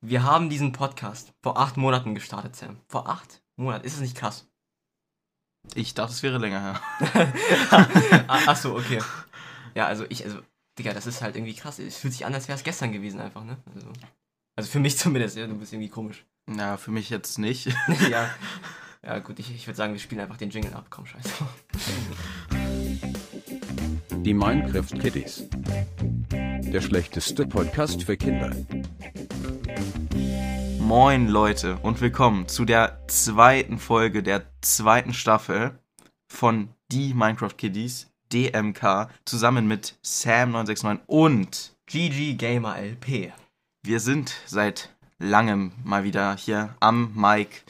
Wir haben diesen Podcast vor acht Monaten gestartet, Sam. Vor acht Monaten. Ist es nicht krass? Ich dachte, es wäre länger her. Ah, ach so, okay. Ja, also ich, also, Digga, das ist halt irgendwie krass. Es fühlt sich an, als wäre es gestern gewesen einfach, ne? Also, also für mich zumindest, ja, du bist irgendwie komisch. Ja, für mich jetzt nicht. ja. Ja, gut, ich, ich würde sagen, wir spielen einfach den Jingle ab. Komm, scheiße. Die Minecraft Kiddies. Der schlechteste Podcast für Kinder. Moin Leute und willkommen zu der zweiten Folge der zweiten Staffel von Die Minecraft Kiddies, DMK, zusammen mit Sam969 und GG Gamer LP. wir sind seit langem mal wieder hier am Mic.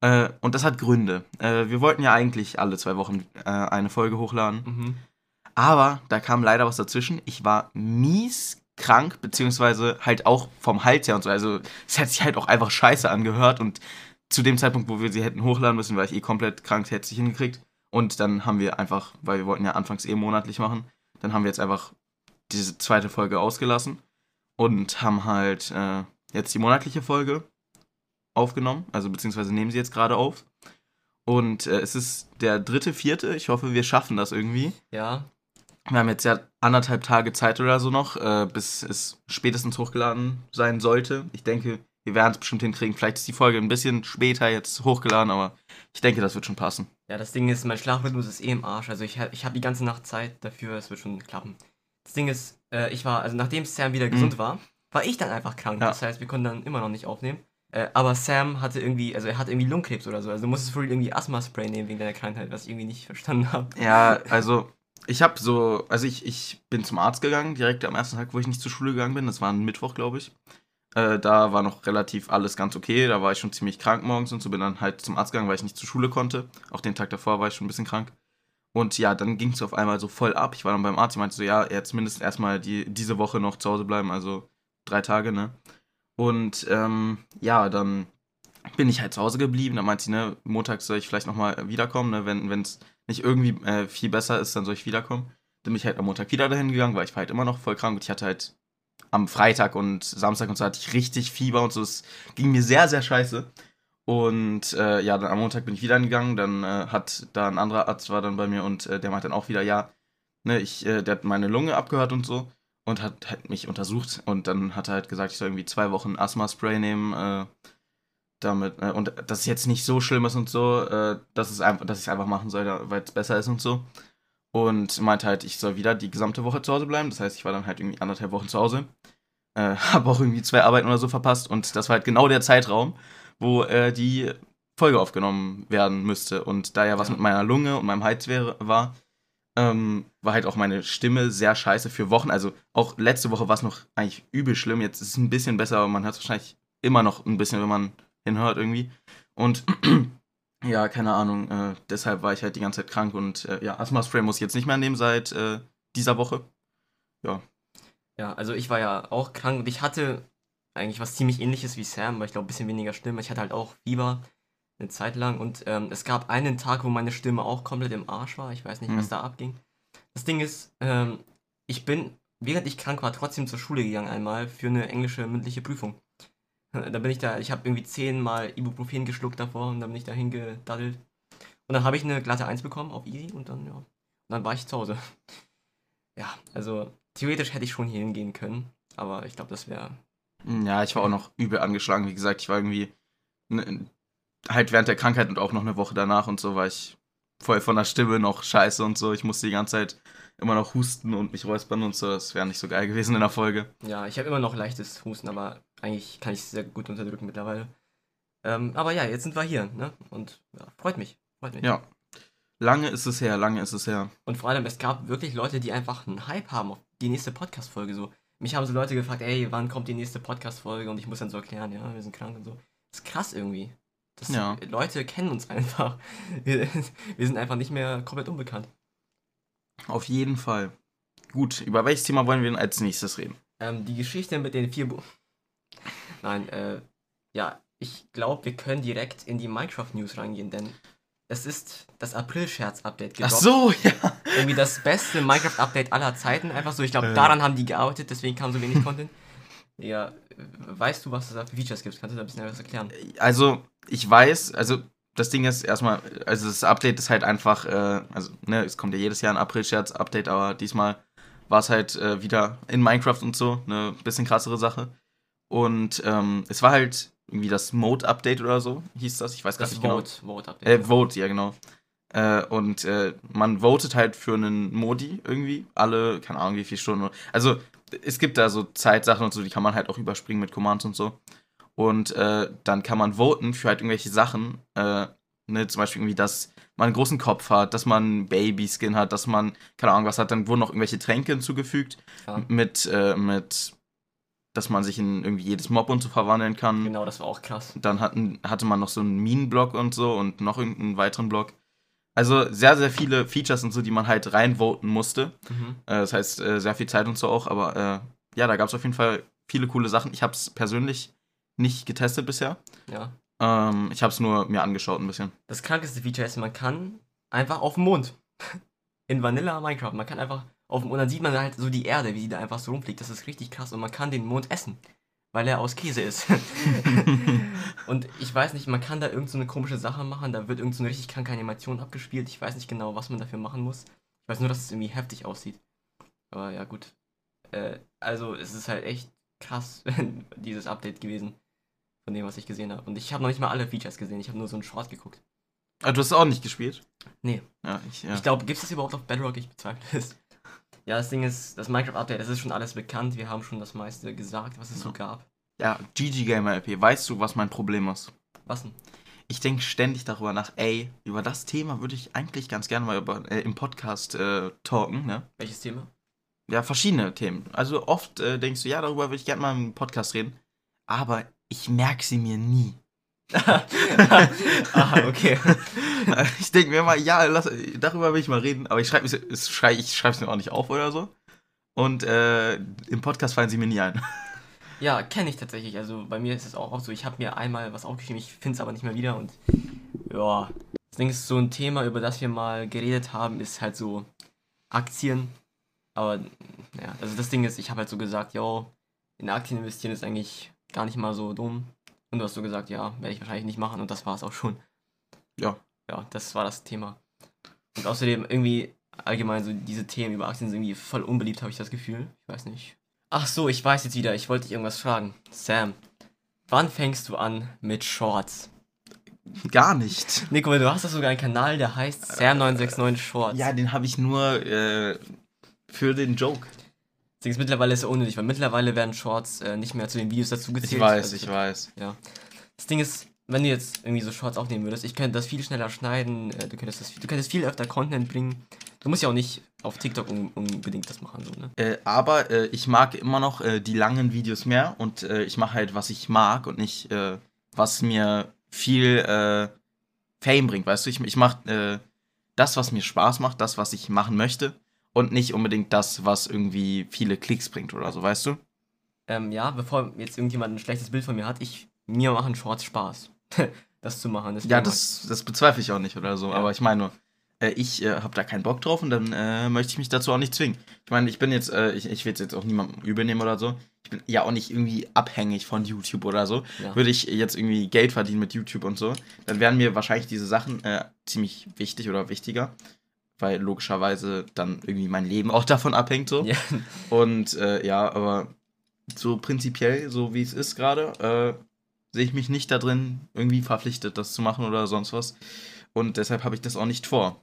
Äh, und das hat Gründe. Äh, wir wollten ja eigentlich alle zwei Wochen äh, eine Folge hochladen. Mhm. Aber da kam leider was dazwischen. Ich war mies krank, beziehungsweise halt auch vom Hals her und so. Also es hat sich halt auch einfach scheiße angehört und zu dem Zeitpunkt, wo wir sie hätten hochladen müssen, war ich eh komplett krank, hätte ich hingekriegt. Und dann haben wir einfach, weil wir wollten ja anfangs eh monatlich machen, dann haben wir jetzt einfach diese zweite Folge ausgelassen und haben halt äh, jetzt die monatliche Folge aufgenommen, also beziehungsweise nehmen sie jetzt gerade auf. Und äh, es ist der dritte, vierte. Ich hoffe, wir schaffen das irgendwie. Ja, Wir haben jetzt ja anderthalb Tage Zeit oder so noch, äh, bis es spätestens hochgeladen sein sollte. Ich denke, wir werden es bestimmt hinkriegen. Vielleicht ist die Folge ein bisschen später jetzt hochgeladen, aber ich denke, das wird schon passen. ja, das Ding ist, mein Schlafrhythmus ist eh im Arsch. Also ich, ich habe die ganze Nacht Zeit dafür, es wird schon klappen. Das Ding ist, äh, ich war, also nachdem Sam wieder gesund war, war ich dann einfach krank. Mhm. Ja. Das heißt, wir konnten dann immer noch nicht aufnehmen. Äh, aber Sam hatte irgendwie, also er hatte irgendwie Lungenkrebs oder so. Also du musstest ihn irgendwie Asthma-Spray nehmen wegen deiner Krankheit, was ich irgendwie nicht verstanden habe. Ja, also ich habe so, also ich, ich bin zum Arzt gegangen, direkt am ersten Tag, wo ich nicht zur Schule gegangen bin. Das war ein Mittwoch, glaube ich. Äh, da war noch relativ alles ganz okay. Da war ich schon ziemlich krank morgens und so. Bin dann halt zum Arzt gegangen, weil ich nicht zur Schule konnte. Auch den Tag davor war ich schon ein bisschen krank. Und ja, dann ging es auf einmal so voll ab. Ich war dann beim Arzt, ich meinte so, ja, jetzt mindestens erstmal die, diese Woche noch zu Hause bleiben, also drei Tage, ne? Und ähm, ja, dann bin ich halt zu Hause geblieben. Dann meinte sie, ne, montags soll ich vielleicht nochmal wiederkommen, ne? Wenn es nicht irgendwie äh, viel besser ist, dann soll ich wiederkommen. Dann bin ich halt am Montag wieder dahin gegangen, weil ich war halt immer noch voll krank und ich hatte halt am Freitag und Samstag und so hatte ich richtig Fieber und so. Es ging mir sehr, sehr scheiße. Und äh, ja, dann am Montag bin ich wieder hingegangen. Dann äh, hat da ein anderer Arzt war dann bei mir und äh, der meinte dann auch wieder, ja, ne, ich, äh, der hat meine Lunge abgehört und so und hat halt mich untersucht und dann hat er halt gesagt, ich soll irgendwie zwei Wochen Asthma-Spray nehmen, äh, damit, äh, und dass es jetzt nicht so schlimm ist und so, äh, dass es einfach, dass ich es einfach machen soll, weil es besser ist und so. Und meinte halt, ich soll wieder die gesamte Woche zu Hause bleiben. Das heißt, ich war dann halt irgendwie anderthalb Wochen zu Hause. Äh, habe auch irgendwie zwei Arbeiten oder so verpasst und das war halt genau der Zeitraum, wo äh, die Folge aufgenommen werden müsste. Und da ja was Ja. mit meiner Lunge und meinem Hals wäre, war, ähm, war halt auch meine Stimme sehr scheiße für Wochen. Also auch letzte Woche war es noch eigentlich übel schlimm. Jetzt ist es ein bisschen besser, aber man hört es wahrscheinlich immer noch ein bisschen, wenn man hinhört irgendwie. Und ja, keine Ahnung. Äh, deshalb war ich halt die ganze Zeit krank und äh, ja, Asthma-Spray muss ich jetzt nicht mehr nehmen seit äh, dieser Woche. Ja, also ich war ja auch krank und ich hatte eigentlich was ziemlich ähnliches wie Sam, aber ich glaube ein bisschen weniger schlimm. Ich hatte halt auch Fieber eine Zeit lang und ähm, es gab einen Tag, wo meine Stimme auch komplett im Arsch war. Ich weiß nicht, was Mhm. da abging. Das Ding ist, ähm, ich bin, während ich krank war, trotzdem zur Schule gegangen einmal für eine englische mündliche Prüfung. Da bin ich da, ich habe irgendwie zehnmal Ibuprofen geschluckt davor und dann bin ich da hingedaddelt. Und dann habe ich eine glatte 1 bekommen auf Easy und dann, ja, und dann war ich zu Hause. Ja, also theoretisch hätte ich schon hier hingehen können, aber ich glaube, das wäre. Ja, ich war auch noch übel angeschlagen. Wie gesagt, ich war irgendwie ne, halt während der Krankheit und auch noch eine Woche danach und so war ich voll von der Stimme noch scheiße und so. Ich musste die ganze Zeit immer noch husten und mich räuspern und so. Das wäre nicht so geil gewesen in der Folge. Ja, ich habe immer noch leichtes Husten, aber eigentlich kann ich es sehr gut unterdrücken mittlerweile. Ähm, aber ja, jetzt sind wir hier, ne? Und ja, freut mich. Freut mich. Ja. Lange ist es her, lange ist es her. Und vor allem, es gab wirklich Leute, die einfach einen Hype haben auf die nächste Podcast-Folge. So. Mich haben so Leute gefragt, ey, wann kommt die nächste Podcast-Folge? Und ich muss dann so erklären, ja, wir sind krank und so. Das ist krass irgendwie. Das, Ja. Leute kennen uns einfach. Wir, wir sind einfach nicht mehr komplett unbekannt. Auf jeden Fall. Gut, über welches Thema wollen wir denn als nächstes reden? Ähm, die Geschichte mit den vier Bu Nein, äh, ja, ich glaube, wir können direkt in die Minecraft-News reingehen, denn es ist das April-Scherz-Update Ach gedroppt. so, ja. Irgendwie das beste Minecraft-Update aller Zeiten. Einfach so, ich glaube, Äh. daran haben die gearbeitet, deswegen kam so wenig Content. Ja, weißt du, was es da für Features gibt? Kannst du da ein bisschen was erklären? Also, ich weiß, also das Ding ist erstmal, also das Update ist halt einfach, äh, also, ne, es kommt ja jedes Jahr ein April-Scherz-Update, aber diesmal war es halt äh, wieder in Minecraft und so, eine bisschen krassere Sache. Und ähm, es war halt irgendwie das Mode-Update oder so, hieß das, ich weiß gar Das nicht genau. Vote, Vote Update. Äh, Vote, ja, genau. Äh, und äh, man votet halt für einen Modi irgendwie. Alle, keine Ahnung, wie viele Stunden. Also, es gibt da so Zeitsachen und so, die kann man halt auch überspringen mit Commands und so. Und äh, dann kann man voten für halt irgendwelche Sachen. Äh, ne, zum Beispiel irgendwie, dass man einen großen Kopf hat, dass man Babyskin hat, dass man, keine Ahnung, was hat. Dann wurden noch irgendwelche Tränke hinzugefügt. Ja. Mit, äh, mit, dass man sich in irgendwie jedes Mob und so verwandeln kann. Genau, das war auch krass. Dann hatten, hatte man noch so einen Minenblock und so und noch irgendeinen weiteren Block. Also sehr, sehr viele Features und so, die man halt reinvoten musste. Mhm. Äh, das heißt, äh, sehr viel Zeit und so auch. Aber äh, ja, da gab es auf jeden Fall viele coole Sachen. Ich habe es persönlich nicht getestet bisher. Ja. Ähm, ich habe es nur mir angeschaut ein bisschen. Das krankeste Feature ist, man kann einfach auf dem Mond. In Vanilla Minecraft. Man kann einfach auf dem Mond, dann sieht man halt so die Erde, wie die da einfach so rumfliegt. Das ist richtig krass und man kann den Mond essen, weil er aus Käse ist. und ich weiß nicht, man kann da irgend so eine komische Sache machen, da wird irgend so eine richtig kranke Animation abgespielt. Ich weiß nicht genau, was man dafür machen muss. Ich weiß nur, dass es irgendwie heftig aussieht. Aber ja, gut. Äh, also, es ist halt echt krass, dieses Update gewesen. Von dem, was ich gesehen habe. Und ich habe noch nicht mal alle Features gesehen. Ich habe nur so einen Short geguckt. Ah, du hast es auch nicht gespielt? Nee. Ja, ich, ja. Ich glaube, gibt es das überhaupt auf Bedrock? Ich bezweifle es. Ja, das Ding ist, das Minecraft-Update, das ist schon alles bekannt. Wir haben schon das meiste gesagt, was es so gab. ja, GG Gamer LP, weißt du, was mein Problem ist? Was denn? Ich denke ständig darüber nach, ey, über das Thema würde ich eigentlich ganz gerne mal über, äh, im Podcast äh, talken, ne? Welches Thema? Ja, verschiedene Themen. Also oft äh, denkst du, ja, darüber würde ich gerne mal im Podcast reden. Aber ich merke sie mir nie. ah, okay. ich denke mir immer, ja, lass, darüber will ich mal reden, aber ich schreibe es schrei, mir auch nicht auf oder so. Und äh, im Podcast fallen sie mir nie ein. Ja, kenne ich tatsächlich. Also bei mir ist es auch so, ich habe mir einmal was aufgeschrieben, ich finde es aber nicht mehr wieder und ja. Das Ding ist, so ein Thema, über das wir mal geredet haben, ist halt so Aktien. Aber ja, also das Ding ist, ich habe halt so gesagt, yo, in Aktien investieren ist eigentlich gar nicht mal so dumm. Und du hast so gesagt, ja, werde ich wahrscheinlich nicht machen und das war es auch schon. Ja. Ja, das war das Thema. Und außerdem irgendwie allgemein so diese Themen über Aktien sind irgendwie voll unbeliebt, habe ich das Gefühl. Ich weiß nicht. Ach so, ich weiß jetzt wieder, ich wollte dich irgendwas fragen. Sam, wann fängst du an mit Shorts? Gar nicht. Nico, du hast doch sogar einen Kanal, der heißt Sam969 Shorts. Ja, den habe ich nur äh, für den Joke. Deswegen ist mittlerweile ist er unnötig, weil mittlerweile werden Shorts äh, nicht mehr zu den Videos dazu gezählt. Ich weiß, Also, ich weiß. Das Ding ist, wenn du jetzt irgendwie so Shorts aufnehmen würdest, ich könnte das viel schneller schneiden, äh, du könntest das, du könntest viel öfter Content bringen. Du musst ja auch nicht auf TikTok un unbedingt das machen, so, ne? Äh, aber äh, ich mag immer noch äh, die langen Videos mehr und äh, ich mache halt, was ich mag und nicht, äh, was mir viel Fame bringt, weißt du? Ich, ich mache das, was mir Spaß macht, das, was ich machen möchte und nicht unbedingt das, was irgendwie viele Klicks bringt oder so, weißt du? Ähm, ja, bevor jetzt irgendjemand ein schlechtes Bild von mir hat, ich, mir machen Shorts Spaß, das zu machen. deswegen Ja, das, das bezweifle ich auch nicht oder so, Ja. aber ich meine äh, ich äh, habe da keinen Bock drauf und dann äh, möchte ich mich dazu auch nicht zwingen. Ich meine, ich bin jetzt, äh, ich, ich will es jetzt auch niemandem übernehmen oder so. Ich bin ja auch nicht irgendwie abhängig von YouTube oder so. Ja. Würde ich jetzt irgendwie Geld verdienen mit YouTube und so, dann wären mir wahrscheinlich diese Sachen äh, ziemlich wichtig oder wichtiger. Weil logischerweise dann irgendwie mein Leben auch davon abhängt so. Ja, Und äh, ja, aber so prinzipiell, so wie es ist gerade, äh, sehe ich mich nicht da drin irgendwie verpflichtet, das zu machen oder sonst was. Und deshalb habe ich das auch nicht vor.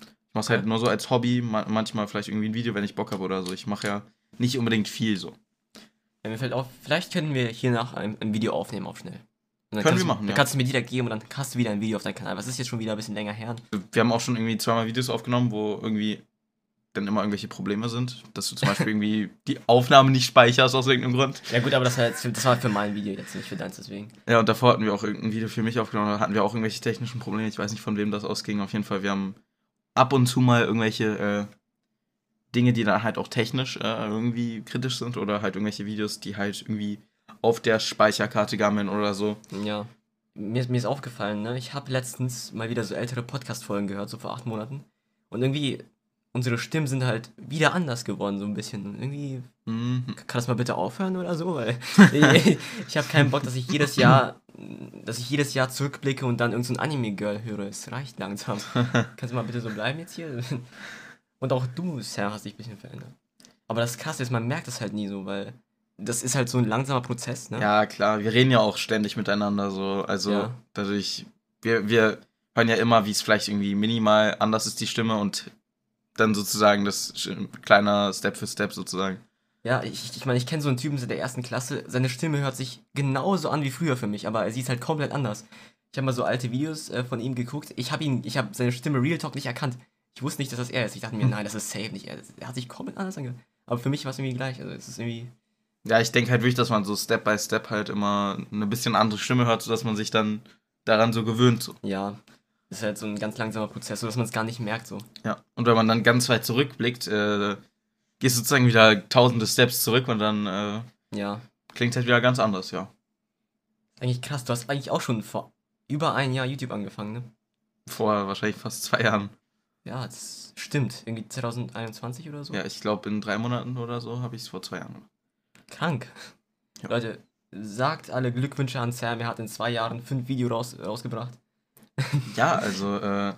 Ich mache es halt Okay. nur so als Hobby, ma manchmal vielleicht irgendwie ein Video, wenn ich Bock habe oder so. Ich mache ja nicht unbedingt viel so. Ja, mir fällt auf, vielleicht können wir hier nach ein, Video aufnehmen, auch schnell. Können wir du- machen, Dann ja. kannst du mir direkt geben und dann hast du wieder ein Video auf deinem Kanal. Was ist jetzt schon wieder ein bisschen länger her? Wir haben auch schon irgendwie zweimal Videos aufgenommen, wo irgendwie dann immer irgendwelche Probleme sind, dass du zum Beispiel irgendwie die Aufnahme nicht speicherst aus irgendeinem Grund. Ja gut, aber das war, jetzt für, das war für mein Video jetzt, nicht für deins, deswegen. Ja, und davor hatten wir auch irgendein Video für mich aufgenommen, da hatten wir auch irgendwelche technischen Probleme. Ich weiß nicht, von wem das ausging. Auf jeden Fall, wir haben ab und zu mal irgendwelche äh, Dinge, die dann halt auch technisch äh, irgendwie kritisch sind oder halt irgendwelche Videos, die halt irgendwie auf der Speicherkarte gammeln oder so. Ja. Mir, ist- mir ist aufgefallen, ne? Ich habe letztens mal wieder so ältere Podcast-Folgen gehört, so vor acht Monaten. Und irgendwie unsere Stimmen sind halt wieder anders geworden, so ein bisschen. Und irgendwie, Mhm. kann das mal bitte aufhören oder so? Weil ich, ich habe keinen Bock, dass ich jedes Jahr, dass ich jedes Jahr zurückblicke und dann irgendein so Anime-Girl höre. Es reicht langsam. Kannst du mal bitte so bleiben jetzt hier? Und auch du, Sam, hast dich ein bisschen verändert. Aber das Krasse ist, man merkt das halt nie so, weil das ist halt so ein langsamer Prozess, ne? Ja, klar, wir reden ja auch ständig miteinander so. Also Ja. dadurch, wir, wir hören ja immer, wie es vielleicht irgendwie minimal anders ist, die Stimme und dann sozusagen das kleiner Step für Step sozusagen. Ja, ich, ich meine, ich kenne so einen Typen seit der ersten Klasse. Seine Stimme hört sich genauso an wie früher für mich, aber sie ist halt komplett anders. Ich habe mal so alte Videos äh, von ihm geguckt. Ich habe ihn, ich habe seine Stimme Real Talk nicht erkannt. Ich wusste nicht, dass das er ist. Ich dachte mir, nein, das ist safe nicht er. Er hat sich komplett anders angehört. Aber für mich war es irgendwie gleich. Also es ist irgendwie. Ja, ich denke halt wirklich, dass man so Step by Step halt immer eine bisschen andere Stimme hört, sodass man sich dann daran so gewöhnt. So. Ja, ist halt so ein ganz langsamer Prozess, sodass man es gar nicht merkt so. Ja. Und wenn man dann ganz weit zurückblickt, äh, gehst du sozusagen wieder tausende Steps zurück und dann äh, Ja. klingt halt wieder ganz anders, ja. Eigentlich krass. Du hast eigentlich auch schon vor über ein Jahr YouTube angefangen, ne? Vor wahrscheinlich fast zwei Jahren. Ja, das stimmt. Irgendwie 2021 oder so. Ja, ich glaube in drei Monaten oder so habe ich es vor zwei Jahren gemacht. Krank. Ja. Leute, sagt alle Glückwünsche an Sam. Er hat in zwei Jahren fünf Videos raus, rausgebracht. Ja, also äh,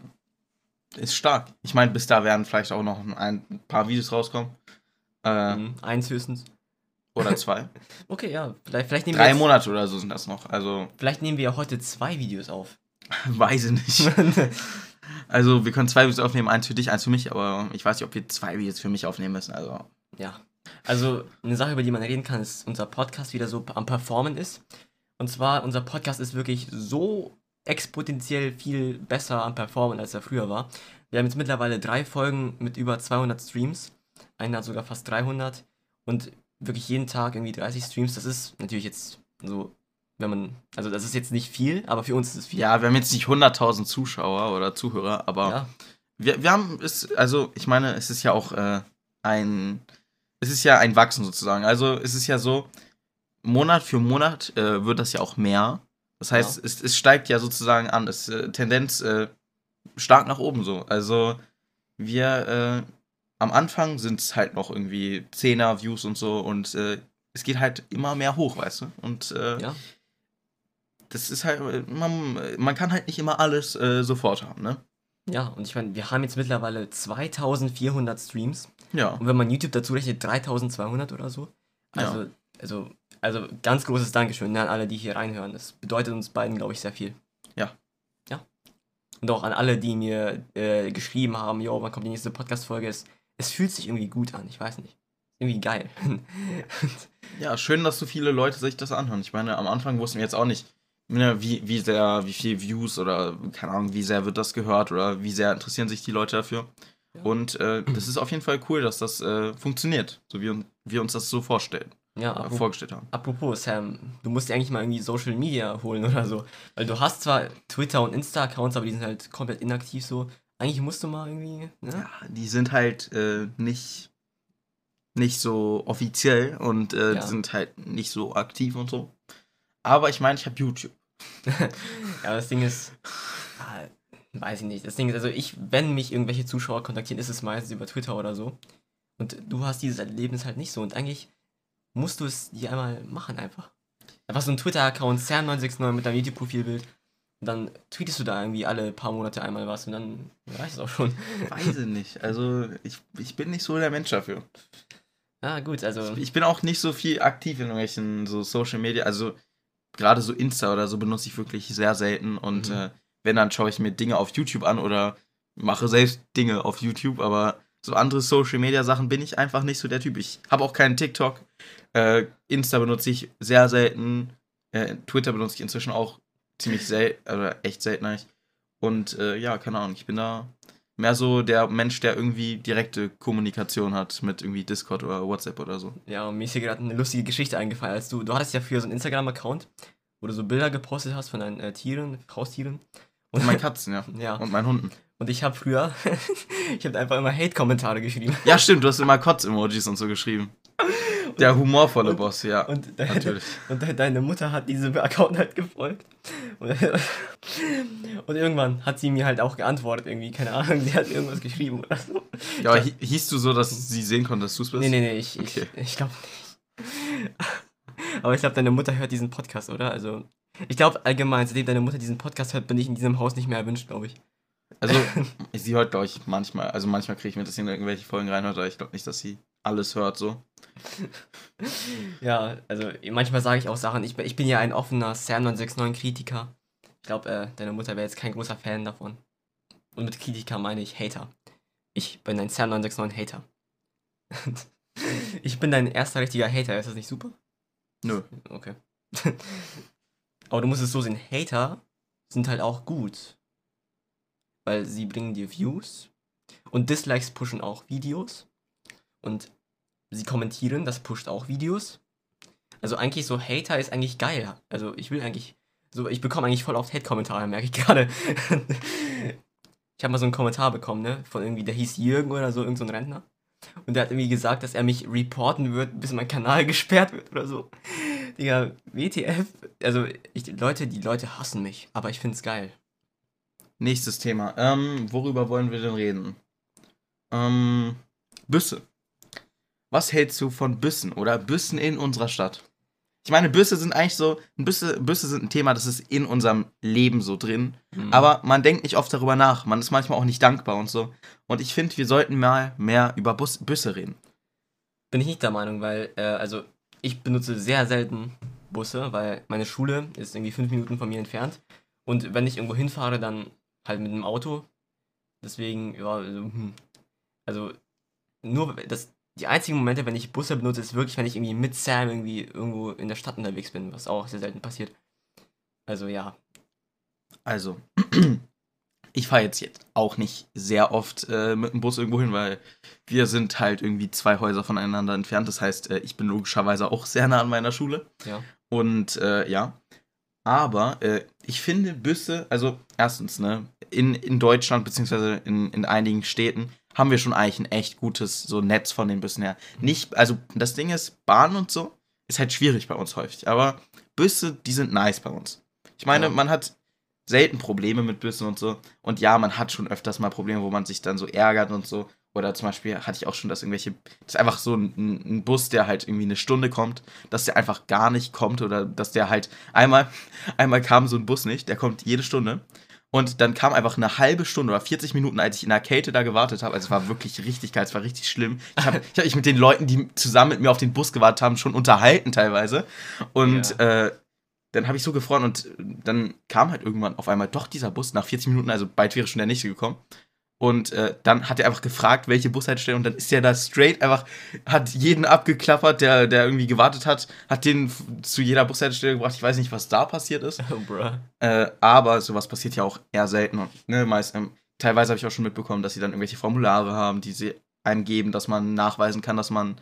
ist stark. Ich meine, bis da werden vielleicht auch noch ein paar Videos rauskommen. Äh, Mhm, eins höchstens. Oder zwei. Okay, ja. Vielleicht, vielleicht, nehmen Drei wir jetzt, Monate oder so sind das noch. Also, vielleicht nehmen wir ja heute zwei Videos auf. weiß ich nicht. Also, wir können zwei Videos aufnehmen, eins für dich, eins für mich, aber ich weiß nicht, ob wir zwei Videos für mich aufnehmen müssen. Also, ja. Also, eine Sache, über die man reden kann, ist, unser Podcast wieder so am Performen ist. Und zwar, unser Podcast ist wirklich so exponentiell viel besser am Performen, als er früher war. Wir haben jetzt mittlerweile drei Folgen mit über 200 Streams. Einer hat sogar fast 300. Und wirklich jeden Tag irgendwie 30 Streams. Das ist natürlich jetzt so, wenn man, also das ist jetzt nicht viel, aber für uns ist es viel. ja, wir haben jetzt nicht 100.000 Zuschauer oder Zuhörer, aber ja. wir, wir haben es, also, ich meine, es ist ja auch äh, ein, es ist ja ein Wachsen sozusagen. Also, es ist ja so, Monat für Monat äh, wird das ja auch mehr. Das heißt, Ja. es, es steigt ja sozusagen an. Es äh, Tendenz äh, stark nach oben so. Also wir äh, am Anfang sind es halt noch irgendwie 10er Views und so und äh, es geht halt immer mehr hoch, weißt du? Und äh, Ja. das ist halt, äh, man, man kann halt nicht immer alles äh, sofort haben, ne? Ja, und ich meine, wir haben jetzt mittlerweile 2400 Streams. Ja. Und wenn man YouTube dazu rechnet, 3200 oder so. Also, also, also ganz großes Dankeschön an alle, die hier reinhören. Das bedeutet uns beiden, glaube ich, sehr viel. Ja. Ja. Und auch an alle, die mir äh, geschrieben haben, jo, wann kommt die nächste Podcast-Folge? Es, es fühlt sich irgendwie gut an, ich weiß nicht. Irgendwie geil. Ja, schön, dass so viele Leute sich das anhören. Ich meine, am Anfang wussten wir jetzt auch nicht, ne, wie, wie sehr, wie viel Views oder keine Ahnung, wie sehr wird das gehört oder wie sehr interessieren sich die Leute dafür. Ja. Und äh, das ist auf jeden Fall cool, dass das äh, funktioniert, so wie wir uns das so vorstellen, ja, äh, apropos, vorgestellt haben. apropos, Sam, du musst dir eigentlich mal irgendwie Social Media holen oder so. Weil du hast zwar Twitter und Insta-Accounts, aber die sind halt komplett inaktiv so. Eigentlich musst du mal irgendwie, ne? Ja, die sind halt äh, nicht, nicht so offiziell und äh, Ja. sind halt nicht so aktiv und so. Aber ich meine, ich habe YouTube. Ja, das Ding ist, ah, weiß ich nicht. Das Ding ist, also ich, wenn mich irgendwelche Zuschauer kontaktieren, ist es meistens über Twitter oder so. Und du hast dieses Erlebnis halt nicht so. Und eigentlich musst du es dir einmal machen einfach. Einfach so ein Twitter-Account, Sam969 mit deinem YouTube-Profilbild. Und dann tweetest du da irgendwie alle paar Monate einmal was und dann reicht es auch schon. Weiß ich nicht. Also ich, ich bin nicht so der Mensch dafür. Ja, gut, also. Ich bin auch nicht so viel aktiv in irgendwelchen so Social Media. Also gerade so Insta oder so benutze ich wirklich sehr selten. Und Mhm. äh, wenn, dann schaue ich mir Dinge auf YouTube an oder mache selbst Dinge auf YouTube. Aber so andere Social Media Sachen bin ich einfach nicht so der Typ. Ich habe auch keinen TikTok. Äh, Insta benutze ich sehr selten. Äh, Twitter benutze ich inzwischen auch ziemlich selten, oder echt selten eigentlich. Und äh, ja, keine Ahnung, ich bin da mehr so der Mensch, der irgendwie direkte Kommunikation hat mit irgendwie Discord oder WhatsApp oder so. Ja, und mir ist hier gerade eine lustige Geschichte eingefallen. Als du, du hattest ja früher so einen Instagram-Account, wo du so Bilder gepostet hast von deinen äh, Tieren, Haustieren. Und meine Katzen, ja. ja. Und meinen Hunden. Und ich habe früher, ich habe einfach immer Hate-Kommentare geschrieben. Ja, stimmt, du hast immer Kotz-Emojis und so geschrieben. Der humorvolle Boss, ja. Und, de Natürlich. und de deine Mutter hat diesem Account halt gefolgt. Und, und irgendwann hat sie mir halt auch geantwortet, irgendwie, keine Ahnung, sie hat irgendwas geschrieben oder so. Ja, aber hi- hieß du so, dass sie sehen konnte, dass du es bist? Nee, nee, nee, ich, Okay. ich, ich glaube nicht. Aber ich glaube, deine Mutter hört diesen Podcast, oder? Also, ich glaube allgemein, seitdem deine Mutter diesen Podcast hört, bin ich in diesem Haus nicht mehr erwünscht, glaube ich. Also, sie hört, glaube ich, manchmal, also manchmal kriege ich mit, dass sie in irgendwelche Folgen reinhört, aber ich glaube nicht, dass sie alles hört so. Ja, also manchmal sage ich auch Sachen, ich, bin- ich bin ja ein offener Sam 969 Kritiker. Ich glaube, äh, deine Mutter wäre jetzt kein großer Fan davon. Und mit Kritiker meine ich Hater. Ich bin ein Sam 969 Hater. ich bin dein erster richtiger Hater, ist das nicht super? Nö. Okay. Aber du musst es so sehen, Hater sind halt auch gut. Weil sie bringen dir Views und Dislikes pushen auch Videos. Und sie kommentieren, das pusht auch Videos. Also eigentlich so Hater ist eigentlich geil. Also ich will eigentlich, so ich bekomme eigentlich voll oft Hate-Kommentare, merke ich gerade. ich habe mal so einen Kommentar bekommen, ne, von irgendwie, der hieß Jürgen oder so, irgend so Rentner. Und der hat irgendwie gesagt, dass er mich reporten wird, bis mein Kanal gesperrt wird oder so. Digga, WTF. Also, ich, Leute, die Leute hassen mich, aber ich find's geil. Nächstes Thema. Ähm, worüber wollen wir denn reden? Ähm, Büsse. Was hältst du von Büssen oder Büssen in unserer Stadt? Ich meine, Büsse sind eigentlich so, Büsse, Büsse sind ein Thema, das ist in unserem Leben so drin. Mhm. Aber man denkt nicht oft darüber nach. Man ist manchmal auch nicht dankbar und so. Und ich finde, wir sollten mal mehr über Bus Büsse reden. bin ich nicht der Meinung, weil, äh, also, ich benutze sehr selten Busse, weil meine Schule ist irgendwie fünf Minuten von mir entfernt. Und wenn ich irgendwo hinfahre, dann halt mit einem Auto. Deswegen, ja, also, hm. also nur das, die einzigen Momente, wenn ich Busse benutze, ist wirklich, wenn ich irgendwie mit Sam irgendwie irgendwo in der Stadt unterwegs bin, was auch sehr selten passiert. Also ja, Also, ich fahre jetzt, jetzt auch nicht sehr oft äh, mit dem Bus irgendwo hin, weil wir sind halt irgendwie zwei Häuser voneinander entfernt. Das heißt, äh, ich bin logischerweise auch sehr nah an meiner Schule. ja. Und äh, ja. Aber äh, ich finde Büsse, also erstens, ne, in, in Deutschland beziehungsweise in, in einigen Städten haben wir schon eigentlich ein echt gutes so Netz von den Büssen her. Nicht, also das Ding ist, Bahn und so ist halt schwierig bei uns häufig. Aber Büsse, die sind nice bei uns. Ich meine, Ja. man hat selten Probleme mit Büssen und so. Und ja, man hat schon öfters mal Probleme, wo man sich dann so ärgert und so. Oder zum Beispiel hatte ich auch schon, dass irgendwelche, das ist einfach so ein, ein Bus, der halt irgendwie eine Stunde kommt, dass der einfach gar nicht kommt oder dass der halt einmal, einmal kam so ein Bus nicht, der kommt jede Stunde. Und dann kam einfach eine halbe Stunde oder 40 Minuten, als ich in der Kälte da gewartet habe. Also es war wirklich richtig geil, es war richtig schlimm. Ich habe ich hab mich mit den Leuten, die zusammen mit mir auf den Bus gewartet haben, schon unterhalten teilweise. Und äh, dann habe ich so gefreut und dann kam halt irgendwann auf einmal doch dieser Bus nach 40 Minuten, also bald wäre schon der nächste gekommen. Und äh, dann hat er einfach gefragt, welche Bushaltestelle und dann ist er da straight einfach, hat jeden abgeklappert, der, der irgendwie gewartet hat, hat den zu jeder Bushaltestelle gebracht. Ich weiß nicht, was da passiert ist. Oh, bruh. Äh, aber sowas passiert ja auch eher selten. Und, ne, meist, ähm, teilweise habe ich auch schon mitbekommen, dass sie dann irgendwelche Formulare haben, die sie einem geben, dass man nachweisen kann, dass man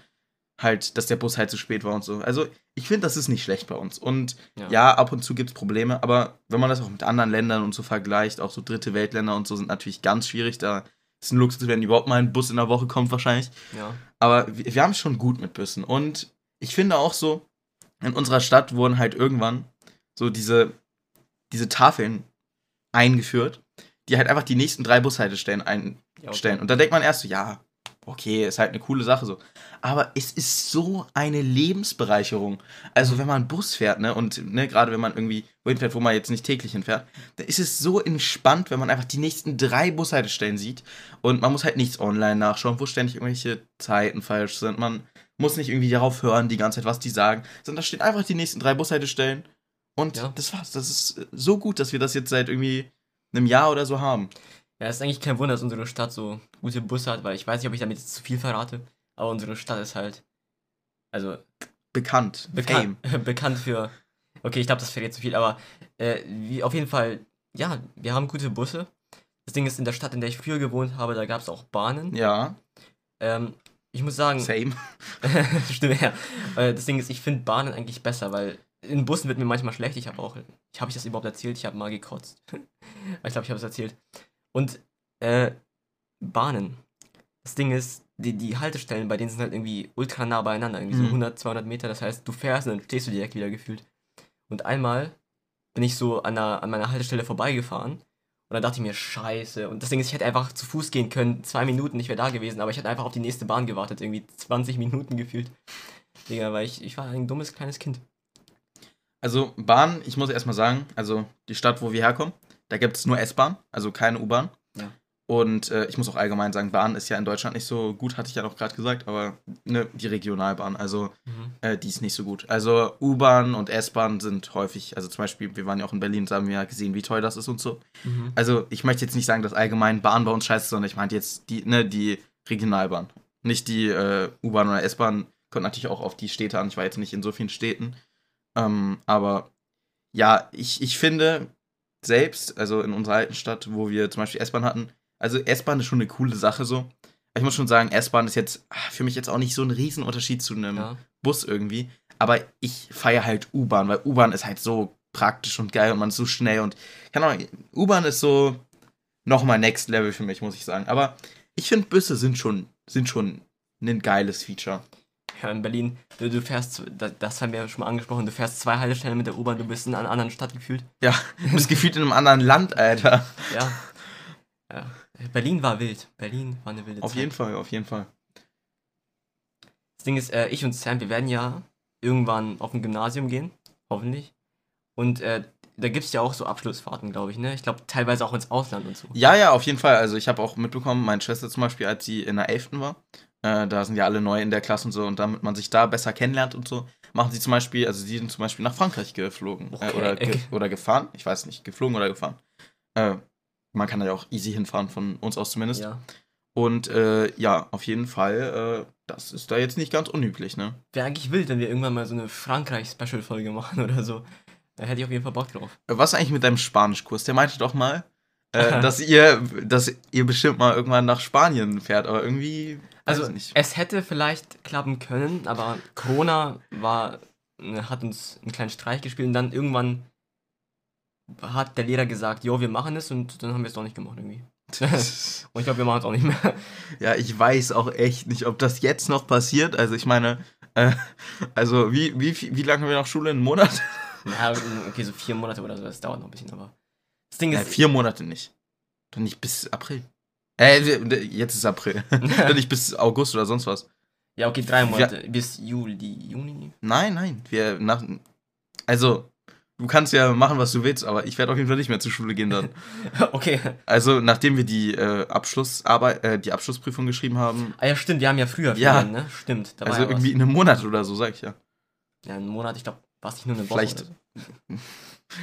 halt, dass der Bus halt zu spät war und so. Also ich finde, das ist nicht schlecht bei uns. Und Ja. ja, ab und zu gibt es Probleme, aber wenn man das auch mit anderen Ländern und so vergleicht, auch so dritte Weltländer und so sind natürlich ganz schwierig. Da ist ein Luxus, wenn überhaupt mal ein Bus in der Woche kommt wahrscheinlich. Ja. Aber wir, wir haben es schon gut mit Bussen. Und ich finde auch so, in unserer Stadt wurden halt irgendwann so diese, diese Tafeln eingeführt, die halt einfach die nächsten drei Bushaltestellen einstellen. ja okay. Und da denkt man erst so, ja, okay, ist halt eine coole Sache so. Aber es ist so eine Lebensbereicherung. Also wenn man Bus fährt, ne, und ne, gerade wenn man irgendwie wohin fährt, wo man jetzt nicht täglich hinfährt, dann ist es so entspannt, wenn man einfach die nächsten drei Bushaltestellen sieht und man muss halt nichts online nachschauen, wo ständig irgendwelche Zeiten falsch sind. Man muss nicht irgendwie darauf hören, die ganze Zeit, was die sagen, sondern da stehen einfach die nächsten drei Bushaltestellen und Ja. das war's. Das ist so gut, dass wir das jetzt seit irgendwie einem Jahr oder so haben. Ja, ist eigentlich kein Wunder, dass unsere Stadt so gute Busse hat, weil ich weiß nicht, ob ich damit jetzt zu viel verrate, aber unsere Stadt ist halt, also Bekannt. bekannt, bekannt für, okay, ich glaube, das verrät zu viel, aber äh, wie, auf jeden Fall, ja, wir haben gute Busse. Das Ding ist, in der Stadt, in der ich früher gewohnt habe, da gab es auch Bahnen. Ja, Ähm, ich muss sagen, same. Stimmt, ja. Äh, Das Ding ist, ich finde Bahnen eigentlich besser, weil in Bussen wird mir manchmal schlecht. Ich habe auch, ich habe ich das überhaupt erzählt? Ich habe mal gekotzt. ich glaube, ich habe es erzählt. Und äh, Bahnen. Das Ding ist, die, die Haltestellen bei denen sind halt irgendwie ultra nah beieinander, irgendwie Mhm. so 100, 200 Meter. Das heißt, du fährst und dann stehst du direkt wieder gefühlt. Und einmal bin ich so an, einer, an meiner Haltestelle vorbeigefahren und dann dachte ich mir, scheiße. Und das Ding ist, ich hätte einfach zu Fuß gehen können, zwei Minuten, ich wäre da gewesen, aber ich hätte einfach auf die nächste Bahn gewartet, irgendwie 20 Minuten gefühlt. Digga, weil ich, ich war ein dummes kleines Kind. Also Bahn, ich muss erstmal sagen, also die Stadt, wo wir herkommen, da gibt es nur S-Bahn, also keine U-Bahn. Und äh, ich muss auch allgemein sagen, Bahn ist ja in Deutschland nicht so gut, hatte ich ja noch gerade gesagt, aber ne, die Regionalbahn, also Mhm. äh, die ist nicht so gut. Also U-Bahn und S-Bahn sind häufig, also zum Beispiel, wir waren ja auch in Berlin, da haben wir ja gesehen, wie teuer das ist und so. Mhm. Also ich möchte jetzt nicht sagen, dass allgemein Bahn bei uns scheiße ist, sondern ich meinte jetzt die, ne, die Regionalbahn. Nicht die äh, U-Bahn oder S-Bahn, kommt natürlich auch auf die Städte an. Ich war jetzt nicht in so vielen Städten. Ähm, aber ja, ich, ich finde selbst, also in unserer alten Stadt, wo wir zum Beispiel S-Bahn hatten, also S-Bahn ist schon eine coole Sache so. Ich muss schon sagen, S-Bahn ist jetzt ah, für mich jetzt auch nicht so ein Riesenunterschied zu einem Ja. Bus irgendwie. Aber ich feiere halt U-Bahn, weil U-Bahn ist halt so praktisch und geil und man ist so schnell und keine Ahnung, U-Bahn ist so nochmal Next Level für mich, muss ich sagen. Aber ich finde, Busse sind schon, sind schon ein geiles Feature. Ja, in Berlin, du, du fährst, das, das haben wir ja schon mal angesprochen, du fährst zwei Haltestellen mit der U-Bahn, du bist in einer anderen Stadt gefühlt. Ja, du bist gefühlt in einem anderen Land, Alter. Ja. ja. Berlin war wild. Berlin war eine wilde Auf Zeit. jeden Fall, auf jeden Fall. Das Ding ist, äh, ich und Sam, wir werden ja irgendwann auf ein Gymnasium gehen. Hoffentlich. Und äh, da gibt es ja auch so Abschlussfahrten, glaube ich, ne? Ich glaube, teilweise auch ins Ausland und so. Ja, ja, auf jeden Fall. Also ich habe auch mitbekommen, meine Schwester zum Beispiel, als sie in der 11. war, äh, da sind ja alle neu in der Klasse und so, und damit man sich da besser kennenlernt und so, machen sie zum Beispiel, also sie sind zum Beispiel nach Frankreich geflogen. Äh, Okay. oder, ge oder gefahren. Ich weiß nicht, geflogen oder gefahren. Man kann da ja auch easy hinfahren, von uns aus zumindest. Ja. Und äh, ja, auf jeden Fall, äh, das ist da jetzt nicht ganz unüblich, ne? Wäre eigentlich wild, wenn wir irgendwann mal so eine Frankreich-Special-Folge machen oder so. Da hätte ich auf jeden Fall Bock drauf. Äh, Was eigentlich mit deinem Spanischkurs? Der meinte doch mal, äh, dass ihr, dass ihr bestimmt mal irgendwann nach Spanien fährt, aber irgendwie. Also, es hätte vielleicht klappen können, aber Corona war, ne, hat uns einen kleinen Streich gespielt und dann irgendwann hat der Lehrer gesagt, jo, wir machen es und dann haben wir es doch nicht gemacht irgendwie. Und ich glaube, wir machen es auch nicht mehr. Ja, ich weiß auch echt nicht, ob das jetzt noch passiert. Also ich meine, äh, also wie, wie, wie lange haben wir noch Schule? Einen Monat? Ja, okay, so vier Monate oder so, das dauert noch ein bisschen, aber. Das Ding Ja, ist. vier Monate nicht. Doch nicht bis April. Äh, jetzt ist April. Doch nicht bis August oder sonst was. ja, okay, drei Monate. Bis Juli, Juni. Nein, nein. Wir nach. Also, du kannst ja machen, was du willst, aber ich werde auf jeden Fall nicht mehr zur Schule gehen dann. okay. Also, nachdem wir die äh, Abschlussarbeit, äh, die Abschlussprüfung geschrieben haben, Ah ja, stimmt, wir haben ja früher Ja. Ferien, ne? Stimmt. Also ja irgendwie in einem Monat oder so, sag ich ja. Ja, einen Monat, ich glaube, war es nicht nur eine Woche. Vielleicht- so.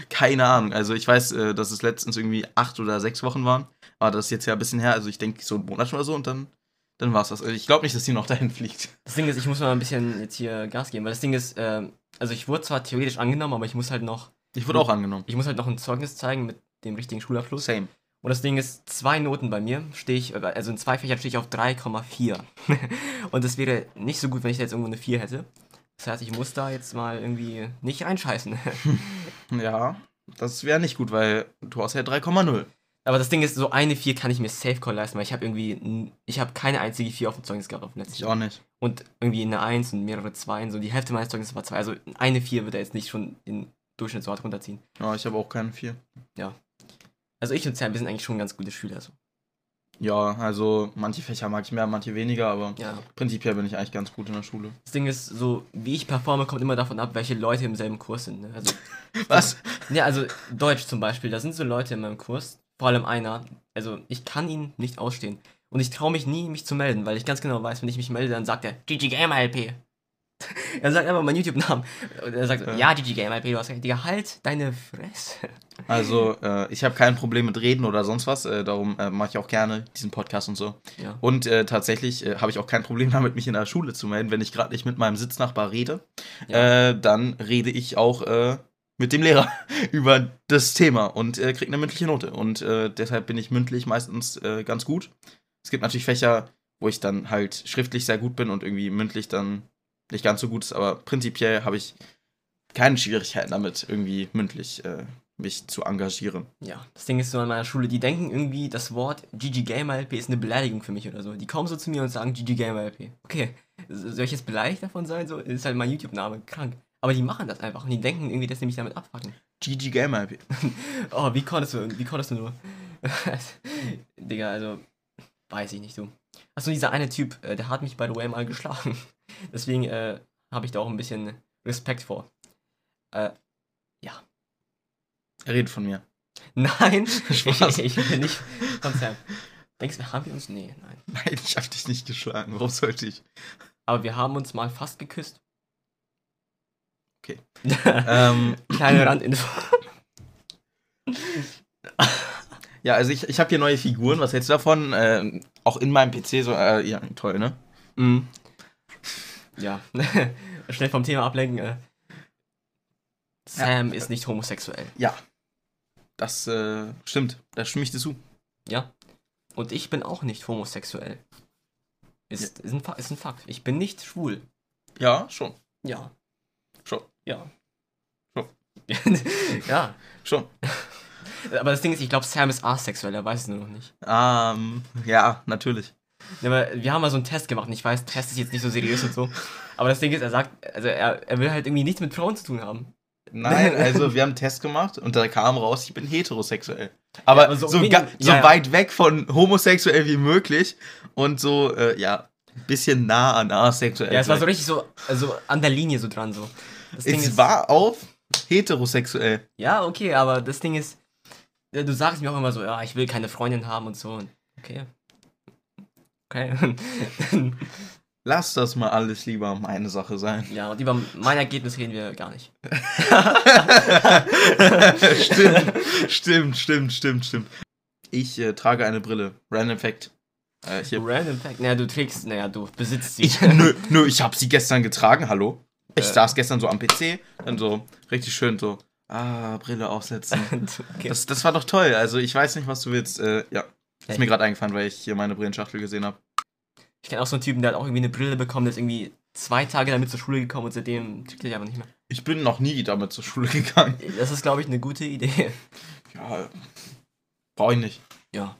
Keine Ahnung. Also ich weiß, äh, dass es letztens irgendwie acht oder sechs Wochen waren. Aber das ist jetzt ja ein bisschen her. Also ich denke so einen Monat oder so und dann, dann war es das. Also ich glaube nicht, dass sie noch dahin fliegt. Das Ding ist, ich muss mal ein bisschen jetzt hier Gas geben, weil das Ding ist, ähm, also ich wurde zwar theoretisch angenommen, aber ich muss halt noch, Ich wurde auch angenommen. ich muss halt noch ein Zeugnis zeigen mit dem richtigen Schulabschluss. Same. Und das Ding ist, zwei Noten bei mir stehe ich, also in zwei Fächern stehe ich auf 3,4. und das wäre nicht so gut, wenn ich da jetzt irgendwo eine 4 hätte. Das heißt, ich muss da jetzt mal irgendwie nicht reinscheißen. Ja, das wäre nicht gut, weil du hast ja 3,0. Aber das Ding ist, so eine 4 kann ich mir Safe Call leisten, weil ich habe irgendwie, ich habe keine einzige 4 auf dem Zeugnis gehabt auf dem letzten Ich auch nicht. Und irgendwie eine 1 und mehrere 2, so die Hälfte meines Zeugnisses war 2. Also eine 4 wird er jetzt nicht schon in Durchschnitt so hart runterziehen. Ja, ich habe auch keinen 4. Also ich und Sam, wir sind eigentlich schon ganz gute Schüler. So. Ja, also manche Fächer mag ich mehr, manche weniger, aber Ja. prinzipiell bin ich eigentlich ganz gut in der Schule. Das Ding ist, so wie ich performe, kommt immer davon ab, welche Leute im selben Kurs sind. Ne? Also, Was? ja, also Deutsch zum Beispiel, da sind so Leute in meinem Kurs, vor allem einer, also ich kann ihn nicht ausstehen. Und ich traue mich nie, mich zu melden, weil ich ganz genau weiß, wenn ich mich melde, dann sagt er GG Gamer LP. er sagt einfach meinen YouTube-Namen. Und er sagt, so, Ja. ja, GG Gamer LP, du hast recht. Digga, halt deine Fresse. Also, äh, ich habe kein Problem mit Reden oder sonst was. Äh, darum äh, mache ich auch gerne diesen Podcast und so. Ja. Und äh, tatsächlich äh, habe ich auch kein Problem damit, mich in der Schule zu melden. Wenn ich gerade nicht mit meinem Sitznachbar rede, Ja. äh, dann rede ich auch äh, mit dem Lehrer über das Thema und äh, kriege eine mündliche Note. Und äh, deshalb bin ich mündlich meistens äh, ganz gut. Es gibt natürlich Fächer, wo ich dann halt schriftlich sehr gut bin und irgendwie mündlich dann nicht ganz so gut ist, aber prinzipiell habe ich keine Schwierigkeiten damit, irgendwie mündlich äh, mich zu engagieren. Ja, das Ding ist so an meiner Schule, die denken irgendwie, das Wort GG Gamer LP ist eine Beleidigung für mich oder so. Die kommen so zu mir und sagen GG Gamer LP. Okay, soll ich jetzt beleidigt davon sein? So, ist halt mein YouTube-Name, krank. Aber die machen das einfach und die denken irgendwie, dass sie mich damit abfacken. GG Gamer. Oh, wie konntest du, wie konntest du nur? Digga, also, weiß ich nicht, du. Achso, dieser eine Typ, äh, der hat mich by the way mal geschlagen. Deswegen äh, habe ich da auch ein bisschen Respekt vor. Äh, ja. Er redet von mir. Nein, ich, ich bin nicht Sam. Denkst du, haben wir uns? Nee, nein. Nein, ich hab dich nicht geschlagen. Warum sollte ich? Aber wir haben uns mal fast geküsst. Okay. ähm, Kleine Randinfo. ja, also ich, ich habe hier neue Figuren. Was hältst du davon? Ähm, auch in meinem PC so, äh, ja, toll, ne? Mhm. Ja, schnell vom Thema ablenken. Äh. Sam ist nicht homosexuell. Ja. Das äh, stimmt. Da stimme ich dir zu. Ja. Und ich bin auch nicht homosexuell. Ist, ist, ein, ist ein Fakt. Ich bin nicht schwul. Ja, schon. Ja. Schon. Ja. Schon. ja. Schon. Aber das Ding ist, ich glaube, Sam ist asexuell, er weiß es nur noch nicht. Ähm, ja, natürlich. Ja, wir haben mal so einen Test gemacht und ich weiß, Test ist jetzt nicht so seriös und so. Aber das Ding ist, er sagt, also er, er will halt irgendwie nichts mit Frauen zu tun haben. Nein, also wir haben einen Test gemacht und da kam raus, ich bin heterosexuell. Aber, Ja, aber so so, so ja, ja. weit weg von homosexuell wie möglich und so, äh, ja, ein bisschen nah an asexuell. Ja, es war so richtig so, also an der Linie so dran so. Das es war auf heterosexuell. Ja, okay, aber das Ding ist, du sagst mir auch immer so, ja, ich will keine Freundin haben und so. Und Okay. Okay. Lass das mal alles lieber meine Sache sein. ja, und über mein Ergebnis reden wir gar nicht. stimmt, stimmt, stimmt, stimmt, stimmt. Ich äh, trage eine Brille. Random Fact. Äh. Random Fact. Naja, du trägst, naja, du besitzt sie. Ich, nö, nö, ich habe sie gestern getragen, hallo. Ich Äh. saß gestern so am PC, dann so richtig schön so, ah, Brille aufsetzen. okay. Das, das war doch toll. Also ich weiß nicht, was du willst. Äh, ja, ist Hey. mir gerade eingefallen, weil ich hier meine Brillenschachtel gesehen habe. Ich kenne auch so einen Typen, der hat auch irgendwie eine Brille bekommen, der ist irgendwie zwei Tage damit zur Schule gekommen und seitdem trägt er einfach nicht mehr. Ich bin noch nie damit zur Schule gegangen. Das ist, glaube ich, eine gute Idee. Ja, brauche ich nicht. Ja.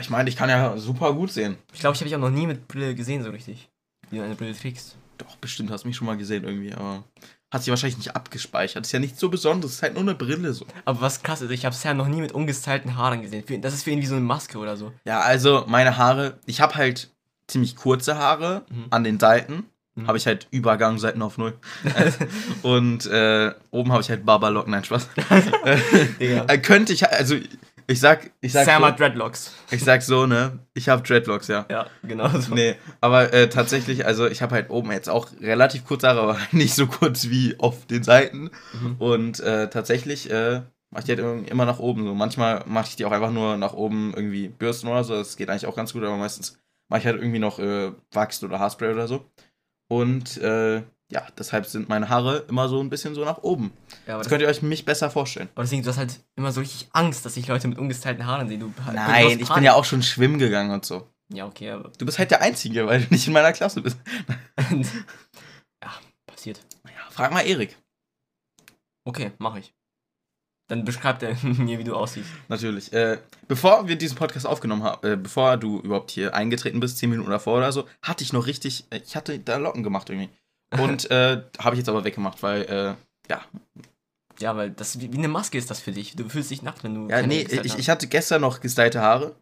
Ich meine, ich kann ja super gut sehen. Ich glaube, ich habe dich auch noch nie mit Brille gesehen, so richtig. Wie du eine Brille trägst. Doch, bestimmt hast du mich schon mal gesehen irgendwie, aber hat sich wahrscheinlich nicht abgespeichert. Ist ja nichts so Besonderes, ist halt nur eine Brille so. Aber was krass ist, ich habe Sam noch nie mit ungestylten Haaren gesehen. Das ist für ihn wie so eine Maske oder so. Ja, also meine Haare, ich habe halt ziemlich kurze Haare Mhm. an den Seiten. Mhm. Habe ich halt Übergang Seiten auf null. Und äh, oben habe ich halt Barberlocken, nein, Spaß. Äh, könnte ich, also ich sag, ich sag, Sam so, hat Dreadlocks. ich sag so, ne, ich habe Dreadlocks, ja. Ja, genau so. Nee, aber äh, tatsächlich, also ich habe halt oben jetzt auch relativ kurze Haare, aber nicht so kurz wie auf den Seiten. Mhm. Und äh, tatsächlich äh, mache ich die halt immer nach oben so. Manchmal mache ich die auch einfach nur nach oben irgendwie bürsten oder so. Das geht eigentlich auch ganz gut, aber meistens mache ich halt irgendwie noch äh, Wachs oder Haarspray oder so. Und äh, ja, deshalb sind meine Haare immer so ein bisschen so nach oben. Ja, Jetzt das, könnt ihr euch mich besser vorstellen. aber deswegen, du hast halt immer so richtig Angst, dass sich Leute mit ungestylten Haaren sehen. Du, hast Nein, ich bin ja auch schon schwimmen gegangen und so. Ja, okay, aber. Du bist halt der Einzige, weil du nicht in meiner Klasse bist. ja, passiert. Ja, frag mal Erik. Okay, mach ich. Dann beschreibt er mir, wie du aussiehst. Natürlich. Äh, bevor wir diesen Podcast aufgenommen haben, äh, bevor du überhaupt hier eingetreten bist, zehn Minuten davor oder so, hatte ich noch richtig, äh, ich hatte da Locken gemacht irgendwie. Und äh, habe ich jetzt aber weggemacht, weil, äh, ja. Ja, weil das wie, eine Maske ist das für dich. Du fühlst dich nackt, wenn du. Ja, nee, ich, ich hatte gestern noch gestylte Haare.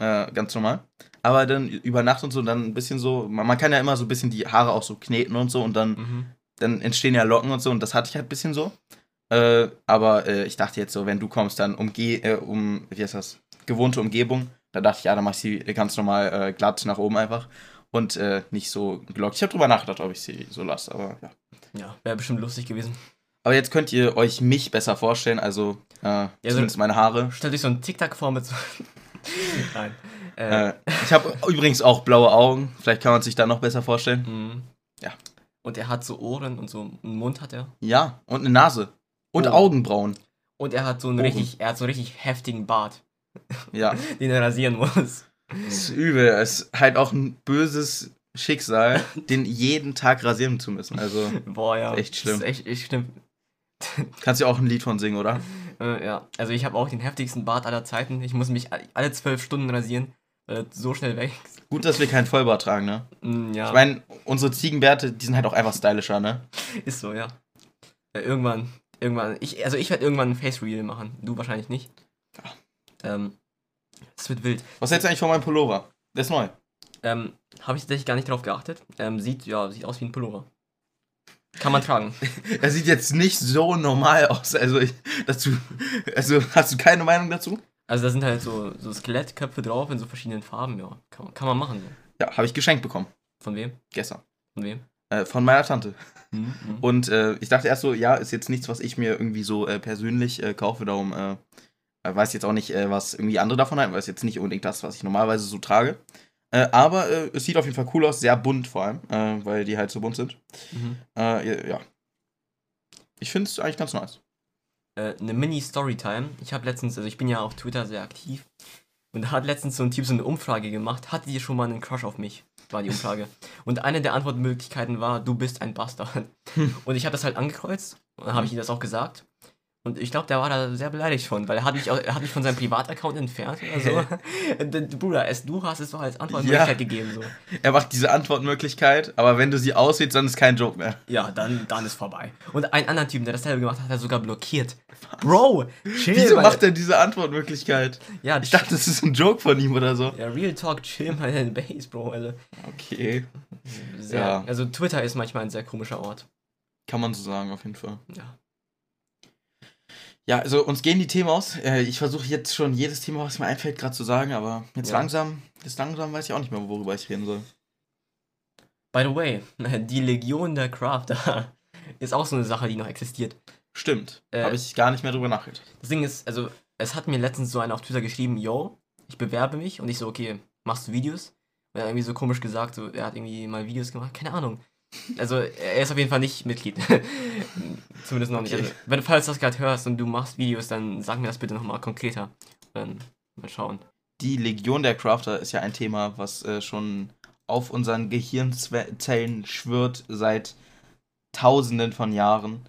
Äh, ganz normal. Aber dann über Nacht und so, dann ein bisschen so, man, man kann ja immer so ein bisschen die Haare auch so kneten und so und dann, Mhm. dann entstehen ja Locken und so und das hatte ich halt ein bisschen so. Äh, aber äh, ich dachte jetzt so, wenn du kommst, dann umgeh, äh, um, wie heißt das, gewohnte Umgebung. Da dachte ich, ja, dann mach ich sie ganz normal glatt nach oben einfach. Und äh, nicht so gelockt. Ich habe drüber nachgedacht, ob ich sie so lasse, aber ja. Ja, wäre bestimmt lustig gewesen. Aber jetzt könnt ihr euch mich besser vorstellen, also äh, so- zumindest meine Haare. Stell dich so einen Tic-Tac vor mit so. Nein. Äh, Äh, ich habe übrigens auch blaue Augen. Vielleicht kann man sich da noch besser vorstellen. mhm. ja. Und er hat so Ohren und so einen Mund hat er. Ja, und eine Nase. Und Oh. Augenbrauen. Und er hat so einen Ohren. richtig, er hat so einen richtig heftigen Bart, Ja, den er rasieren muss. Das ist übel. Es ist halt auch ein böses Schicksal, den jeden Tag rasieren zu müssen. Also, Boah, ja. Echt schlimm. Das ist echt, echt schlimm. Kannst du auch ein Lied von singen, oder? Äh, ja, also ich habe auch den heftigsten Bart aller Zeiten. Ich muss mich alle zwölf Stunden rasieren, weil das so schnell wächst. Gut, dass wir keinen Vollbart tragen, ne? Mm, ja, Ich meine, unsere Ziegenbärte, die sind halt auch einfach stylischer, ne? ist so, ja. Äh, irgendwann, irgendwann, ich, also ich werde irgendwann ein Face Reveal machen. Du wahrscheinlich nicht. Ähm, es wird wild. Was hältst du eigentlich von meinem Pullover? Der ist neu. Ähm, habe ich tatsächlich gar nicht drauf geachtet. Ähm, sieht, ja, sieht aus wie ein Pullover. Kann man tragen. Er sieht jetzt nicht so normal aus. Also, ich, dazu, also hast du keine Meinung dazu? Also da sind halt so, so Skelettköpfe drauf in so verschiedenen Farben, ja. Kann, man- kann man machen. So. Ja, habe ich geschenkt bekommen. Von wem? Gestern. Von wem? Äh, von meiner Tante. Mhm. Und äh, ich dachte erst so, ja, ist jetzt nichts, was ich mir irgendwie so äh, persönlich äh, kaufe. Darum äh, weiß jetzt auch nicht, äh, was irgendwie andere davon halten, weil es jetzt nicht unbedingt das, was ich normalerweise so trage. Äh, aber äh, es sieht auf jeden Fall cool aus, sehr bunt vor allem, äh, weil die halt so bunt sind. Mhm. Äh, ja. Ich finde es eigentlich ganz nice. Äh, eine Mini-Storytime. Ich habe letztens, also ich bin ja auf Twitter sehr aktiv. Und da hat letztens so ein Typ so eine Umfrage gemacht. Hattet ihr schon mal einen Crush auf mich? War die Umfrage. Und eine der Antwortmöglichkeiten war, du bist ein Bastard. Und ich habe das halt angekreuzt. Und dann habe ich ihm das auch gesagt. Und ich glaube, der war da sehr beleidigt von, weil er hat mich, er hat mich von seinem Privataccount entfernt oder so. Bruder, es, du hast es doch als Antwortmöglichkeit Ja. gegeben. So. Er macht diese Antwortmöglichkeit, aber wenn du sie auswählst, dann ist kein Joke mehr. Ja, dann, dann ist vorbei. Und einen anderen Typen, der dasselbe gemacht hat, hat er sogar blockiert. Bro, chill. Wieso mal. macht er diese Antwortmöglichkeit? Ja, Ich dachte, das ist ein Joke von ihm oder so. Ja, Real Talk, chill mal deine Base, Bro. Also, Okay. sehr, Ja. also Twitter ist manchmal ein sehr komischer Ort. Kann man so sagen, auf jeden Fall. Ja. Ja, also uns gehen die Themen aus. Äh, Ich versuche jetzt schon jedes Thema, was mir einfällt, gerade zu sagen, aber jetzt Ja. langsam, jetzt langsam weiß ich auch nicht mehr, worüber ich reden soll. By the way, die Legion der Crafter ist auch so eine Sache, die noch existiert. Stimmt. Äh, Habe ich gar nicht mehr drüber nachgedacht. Das Ding ist, also, es hat mir letztens so einer auf Twitter geschrieben, yo, ich bewerbe mich und ich so, okay, machst du Videos? Und er hat irgendwie so komisch gesagt, so, er hat irgendwie mal Videos gemacht, keine Ahnung. Also, er ist auf jeden Fall nicht Mitglied. Zumindest noch nicht. Okay. Also, wenn du falls das gerade hörst und du machst Videos, dann sag mir das bitte nochmal konkreter. Dann mal schauen. Die Legion der Crafter ist ja ein Thema, was äh, schon auf unseren Gehirnzellen schwört seit Tausenden von Jahren.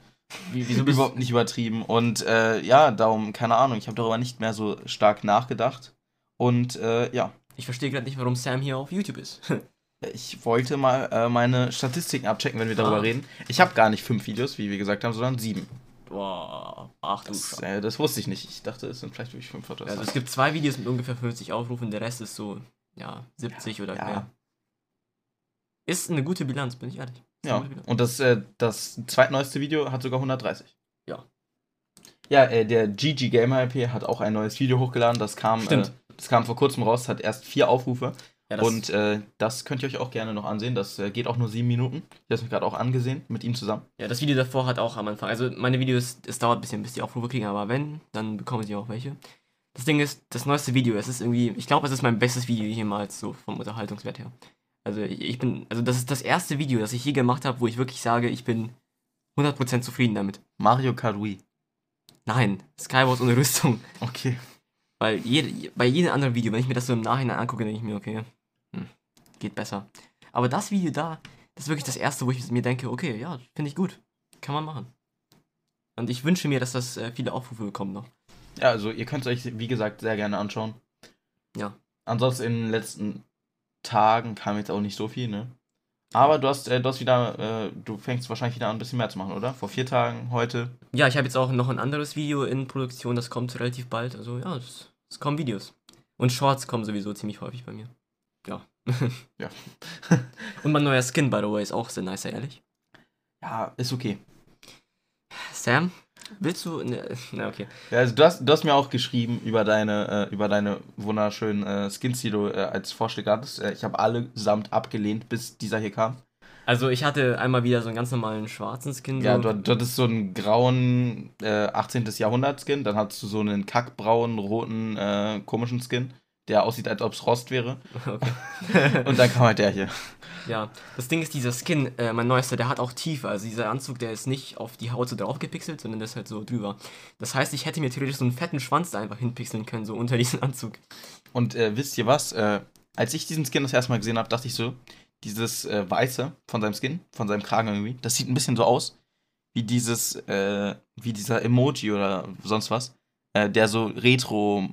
Wie, wieso bist Überhaupt nicht übertrieben. Und äh, ja, darum, keine Ahnung, ich habe darüber nicht mehr so stark nachgedacht. Und äh, ja, Ich verstehe gerade nicht, warum Sam hier auf YouTube ist. ich wollte mal äh, meine Statistiken abchecken, wenn wir darüber Ah. reden. Ich habe gar nicht fünf Videos, wie wir gesagt haben, sondern sieben. Boah, ach du Das, äh, das wusste ich nicht. Ich dachte, es sind vielleicht wirklich fünf oder so. Also es gibt zwei Videos mit ungefähr 50 Aufrufen, der Rest ist so, ja, 70 oder ja. mehr. Ist eine gute Bilanz, bin ich ehrlich. Ja, und das, äh, das zweitneueste Video hat sogar 130. Ja. Ja, äh, der GG Gamer LP hat auch ein neues Video hochgeladen. Das kam, äh, Stimmt. das kam vor kurzem raus, hat erst vier Aufrufe. Ja, das, und äh, das könnt ihr euch auch gerne noch ansehen. Das äh, geht auch nur sieben Minuten. Ich habe es mir gerade auch angesehen mit ihm zusammen. ja, das Video davor hat auch am Anfang, also meine Videos, es dauert ein bisschen, bis die Aufrufe kriegen, aber wenn, dann bekommen sie auch welche. Das Ding ist, das neueste Video, es ist irgendwie, ich glaube, es ist mein bestes Video jemals, so vom Unterhaltungswert her. Also ich, bin, also das ist das erste Video, das ich je gemacht habe, wo ich wirklich sage, ich bin 100% zufrieden damit. Mario Kart Wii. Nein, Skywars ohne Rüstung. Okay. Weil jede, bei jedem anderen Video, wenn ich mir das so im Nachhinein angucke, denke ich mir, okay, geht besser. Aber das Video da, das ist wirklich das erste, wo ich mir denke, okay, ja, finde ich gut. Kann man machen. Und ich wünsche mir, dass das äh, viele Aufrufe bekommt noch. Ja, also ihr könnt es euch, wie gesagt, sehr gerne anschauen. Ja. Ansonsten in den letzten Tagen kam jetzt auch nicht so viel, ne? Aber du hast, äh, du hast wieder, äh, du fängst wahrscheinlich wieder an, ein bisschen mehr zu machen, oder? Vor vier Tagen, heute. Ja, ich habe jetzt auch noch ein anderes Video in Produktion, das kommt relativ bald. Also ja, es, es kommen Videos. Und Shorts kommen sowieso ziemlich häufig bei mir. Ja. Ja. Und mein neuer Skin, by the way, ist auch sehr nice, ehrlich. Ja, ist okay. Sam, willst du. Ne, na, okay. Ja, also du hast, du hast mir auch geschrieben über deine, äh, über deine wunderschönen äh, Skins, die du äh, als Vorschläge hattest. Äh, ich habe allesamt abgelehnt, bis dieser hier kam. Also ich hatte einmal wieder so einen ganz normalen schwarzen Skin. Ja, so. du, du hattest so einen grauen äh, 18. Jahrhundert-Skin, dann hattest du so einen kackbraunen, roten, äh, komischen Skin, der aussieht, als ob es Rost wäre. Okay. Und dann kam halt der hier. ja, das Ding ist, dieser Skin, äh, mein neuester, der hat auch Tiefe. Also dieser Anzug, der ist nicht auf die Haut so drauf gepixelt, sondern der ist halt so drüber. Das heißt, ich hätte mir theoretisch so einen fetten Schwanz da einfach hinpixeln können, so unter diesen Anzug. Und äh, wisst ihr was? Äh, als ich diesen Skin das erste Mal gesehen habe, dachte ich so, dieses äh, Weiße von seinem Skin, von seinem Kragen irgendwie, das sieht ein bisschen so aus wie dieses, äh, wie dieser Emoji oder sonst was, äh, der so Retro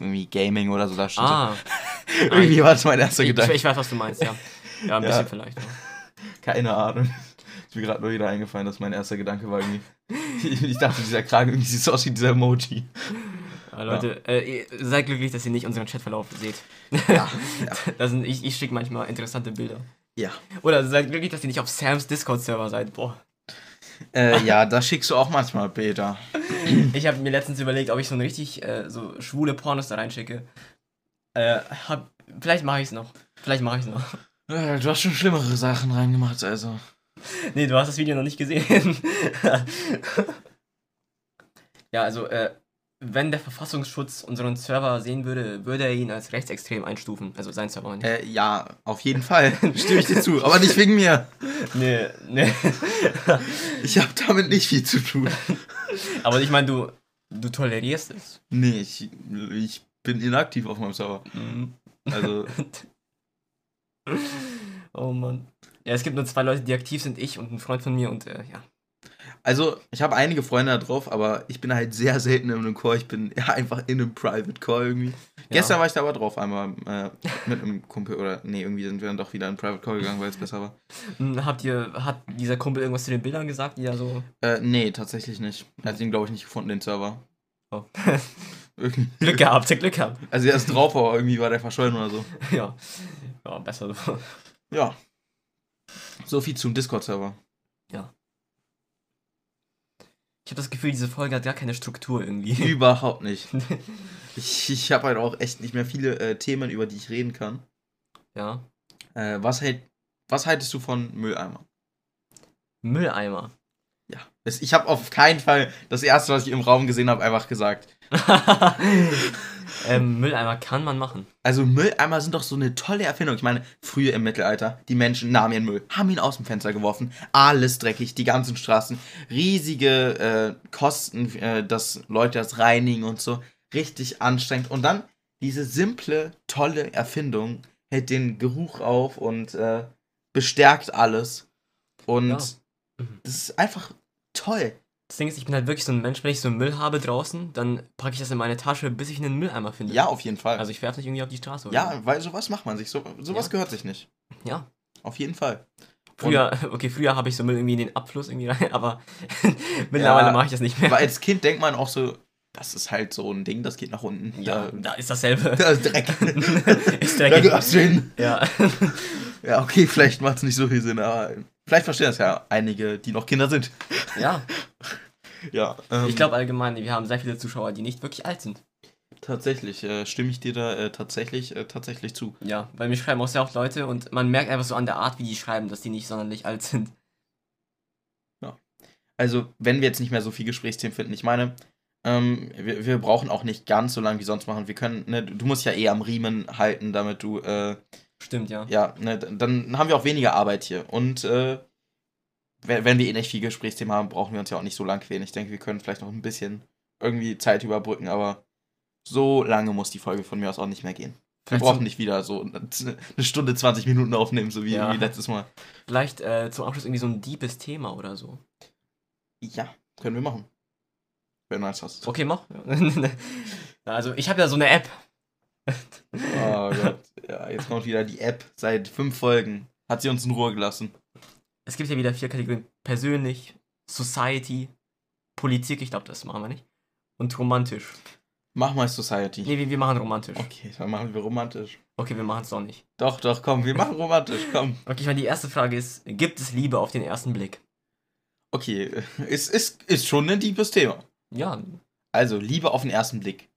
irgendwie Gaming oder so da steht. Ah, irgendwie war das mein erster ich, Gedanke. ich weiß, was du meinst, ja. Ja, ein Ja. bisschen vielleicht. Ja. Keine Ahnung. Ist mir gerade nur wieder eingefallen, dass mein erster Gedanke war irgendwie. ich dachte, dieser Kragen irgendwie sieht so aus wie dieser Emoji. Ja, Leute, Äh, ihr seid glücklich, dass ihr nicht unseren Chatverlauf seht. Ja, Das sind, ich ich schicke manchmal interessante Bilder. ja. Oder seid glücklich, dass ihr nicht auf Sams Discord-Server seid. Boah. Äh, ja, da schickst du auch manchmal Bilder. Ich habe mir letztens überlegt, ob ich so ein richtig äh, so schwule Pornos da reinschicke. Äh, hab, vielleicht mache ich es noch. Vielleicht mache ich es noch. Du hast schon schlimmere Sachen reingemacht, also. Nee, du hast das Video noch nicht gesehen. ja, also, äh, wenn der Verfassungsschutz unseren Server sehen würde, würde er ihn als rechtsextrem einstufen. Also sein Server nicht. Äh, ja, auf jeden Fall. Stimme ich dir zu. Aber nicht wegen mir. Nee, nee. Ich habe damit nicht viel zu tun. Aber ich meine, du, du tolerierst es. Nee, ich, ich bin inaktiv auf meinem Server. Also, oh Mann. Ja, es gibt nur zwei Leute, die aktiv sind, ich und ein Freund von mir und äh, ja. Also ich habe einige Freunde da drauf, aber ich bin halt sehr selten in einem Call. Ich bin ja, einfach in einem Private Call irgendwie. Gestern war ich da aber drauf, einmal äh, mit einem Kumpel oder nee, irgendwie sind wir dann doch wieder in einen Private Call gegangen, weil es besser war. Hm, Habt ihr, hat dieser Kumpel irgendwas zu den Bildern gesagt, die da so. Äh, nee, tatsächlich nicht. Er hat ihn, glaube ich, nicht gefunden, den Server. Oh. Glück gehabt, Glück gehabt. Also er ist drauf, aber irgendwie war der verschollen oder so. Ja. Ja, besser so. Ja. So viel zum Discord-Server. Ich habe das Gefühl, diese Folge hat gar keine Struktur irgendwie. Überhaupt nicht. Ich, ich habe halt auch echt nicht mehr viele äh, Themen, über die ich reden kann. ja. Äh, was, hält, was haltest du von Mülleimer? Mülleimer. Ja. Es, ich habe auf keinen Fall das erste, was ich im Raum gesehen habe, einfach gesagt. ähm, Mülleimer kann man machen. Also Mülleimer sind doch so eine tolle Erfindung. Ich meine, früher im Mittelalter, die Menschen nahmen ihren Müll, haben ihn aus dem Fenster geworfen, alles dreckig, die ganzen Straßen, riesige äh, Kosten, äh, dass Leute das reinigen und so, richtig anstrengend. Und dann diese simple, tolle Erfindung hält den Geruch auf und äh, bestärkt alles. Und Ja. das ist einfach toll. Das Ding ist, ich bin halt wirklich so ein Mensch, wenn ich so Müll habe draußen, dann packe ich das in meine Tasche, bis ich einen Mülleimer finde. Ja, auf jeden Fall. Also ich werfe nicht irgendwie auf die Straße. Oder ja, weil sowas macht man sich. So, sowas Ja. gehört sich nicht. Ja. Auf jeden Fall. Früher, okay, früher habe ich so Müll irgendwie in den Abfluss irgendwie rein, aber mittlerweile Ja, mache ich das nicht mehr. Aber als Kind denkt man auch so, das ist halt so ein Ding, das geht nach unten. ja, Da, da ist dasselbe. da ist Dreck. ist da dreckig. gehörst du hin. Ja. Ja, okay, vielleicht macht es nicht so viel Sinn, aber vielleicht verstehen das ja einige, die noch Kinder sind. ja. Ja, ähm, Ich glaube allgemein, wir haben sehr viele Zuschauer, die nicht wirklich alt sind. tatsächlich äh, stimme ich dir da äh, tatsächlich, äh, tatsächlich zu. Ja, weil mir schreiben auch sehr oft Leute und man merkt einfach so an der Art, wie die schreiben, dass die nicht sonderlich alt sind. Also, wenn wir jetzt nicht mehr so viel Gesprächsthemen finden, ich meine, ähm, wir, wir brauchen auch nicht ganz so lange wie sonst machen. Wir können, ne, du musst ja eh am Riemen halten, damit du, äh, Stimmt, ja. ja, ne, dann haben wir auch weniger Arbeit hier. Und äh, wenn, wir eh nicht viel Gesprächsthemen haben, brauchen wir uns ja auch nicht so lang quälen. Ich denke, wir können vielleicht noch ein bisschen irgendwie Zeit überbrücken, aber so lange muss die Folge von mir aus auch nicht mehr gehen. Wir Vielleicht, brauchen zum, nicht wieder so eine Stunde 20 Minuten aufnehmen, so wie, Ja. letztes Mal. vielleicht äh, zum Abschluss irgendwie so ein deepes Thema oder so. Ja, können wir machen. Wenn du eins hast. Okay, mach. also, ich habe ja so eine App. Oh Gott. Ja, jetzt kommt wieder die App. Seit fünf Folgen hat sie uns in Ruhe gelassen. Es gibt ja wieder vier Kategorien. Persönlich, Society, Politik, ich glaube, das machen wir nicht. Und romantisch. Mach mal Society. Nee, wir, wir machen romantisch. Okay, dann machen wir romantisch. Okay, wir machen es doch nicht. Doch, doch, komm, wir machen romantisch, komm. Okay, ich meine, die erste Frage ist, gibt es Liebe auf den ersten Blick? Okay, ist, ist, ist schon ein liebes Thema. Ja, Also, Liebe auf den ersten Blick.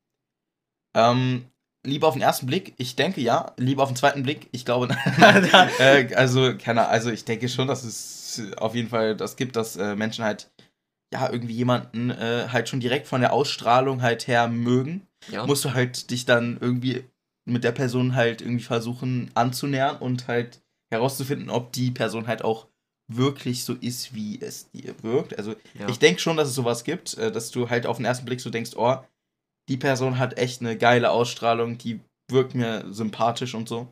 Ähm, Liebe auf den ersten Blick, ich denke ja. Liebe auf den zweiten Blick, ich glaube. äh, also, keine Ahnung, also ich denke schon, dass es auf jeden Fall das gibt, dass äh, Menschen halt ja irgendwie jemanden äh, halt schon direkt von der Ausstrahlung halt her mögen. ja. Musst du halt dich dann irgendwie mit der Person halt irgendwie versuchen anzunähern und halt herauszufinden, ob die Person halt auch wirklich so ist, wie es dir wirkt. Also ja. ich denke schon, dass es sowas gibt, äh, dass du halt auf den ersten Blick so denkst, oh, die Person hat echt eine geile Ausstrahlung, die wirkt mir sympathisch und so.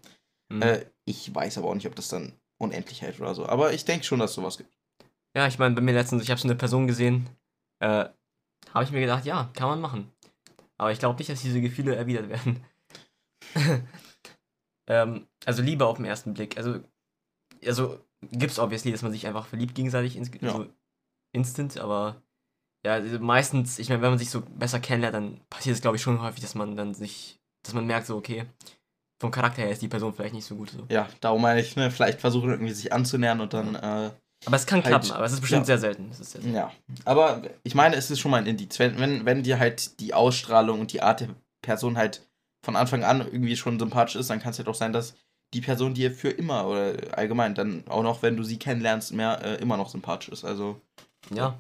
Mhm. Äh, ich weiß aber auch nicht, ob das dann unendlich hält oder so. Aber ich denke schon, dass es sowas gibt. Ja, ich meine, bei mir letztens, ich habe so eine Person gesehen, äh, habe ich mir gedacht, ja, kann man machen. Aber ich glaube nicht, dass diese Gefühle erwidert werden. ähm, also Liebe auf den ersten Blick. Also, also gibt's obviously, dass man sich einfach verliebt gegenseitig ins, Ja. so instant, aber ja, also meistens, ich meine, wenn man sich so besser kennenlernt, dann passiert es, glaube ich, schon häufig, dass man dann sich, dass man merkt, so, okay, vom Charakter her ist die Person vielleicht nicht so gut. So. Ja, darum meine ich, ne, vielleicht versuchen irgendwie sich anzunähern und dann, äh, Aber es kann Halt, klappen, aber es ist bestimmt ja. sehr selten. Ist sehr selten. ja. Aber ich meine, es ist schon mal ein Indiz. Wenn, wenn, wenn dir halt die Ausstrahlung und die Art der Person halt von Anfang an irgendwie schon sympathisch ist, dann kann es ja doch sein, dass die Person dir für immer oder allgemein dann auch noch, wenn du sie kennenlernst, mehr äh, immer noch sympathisch ist. Also, Ja.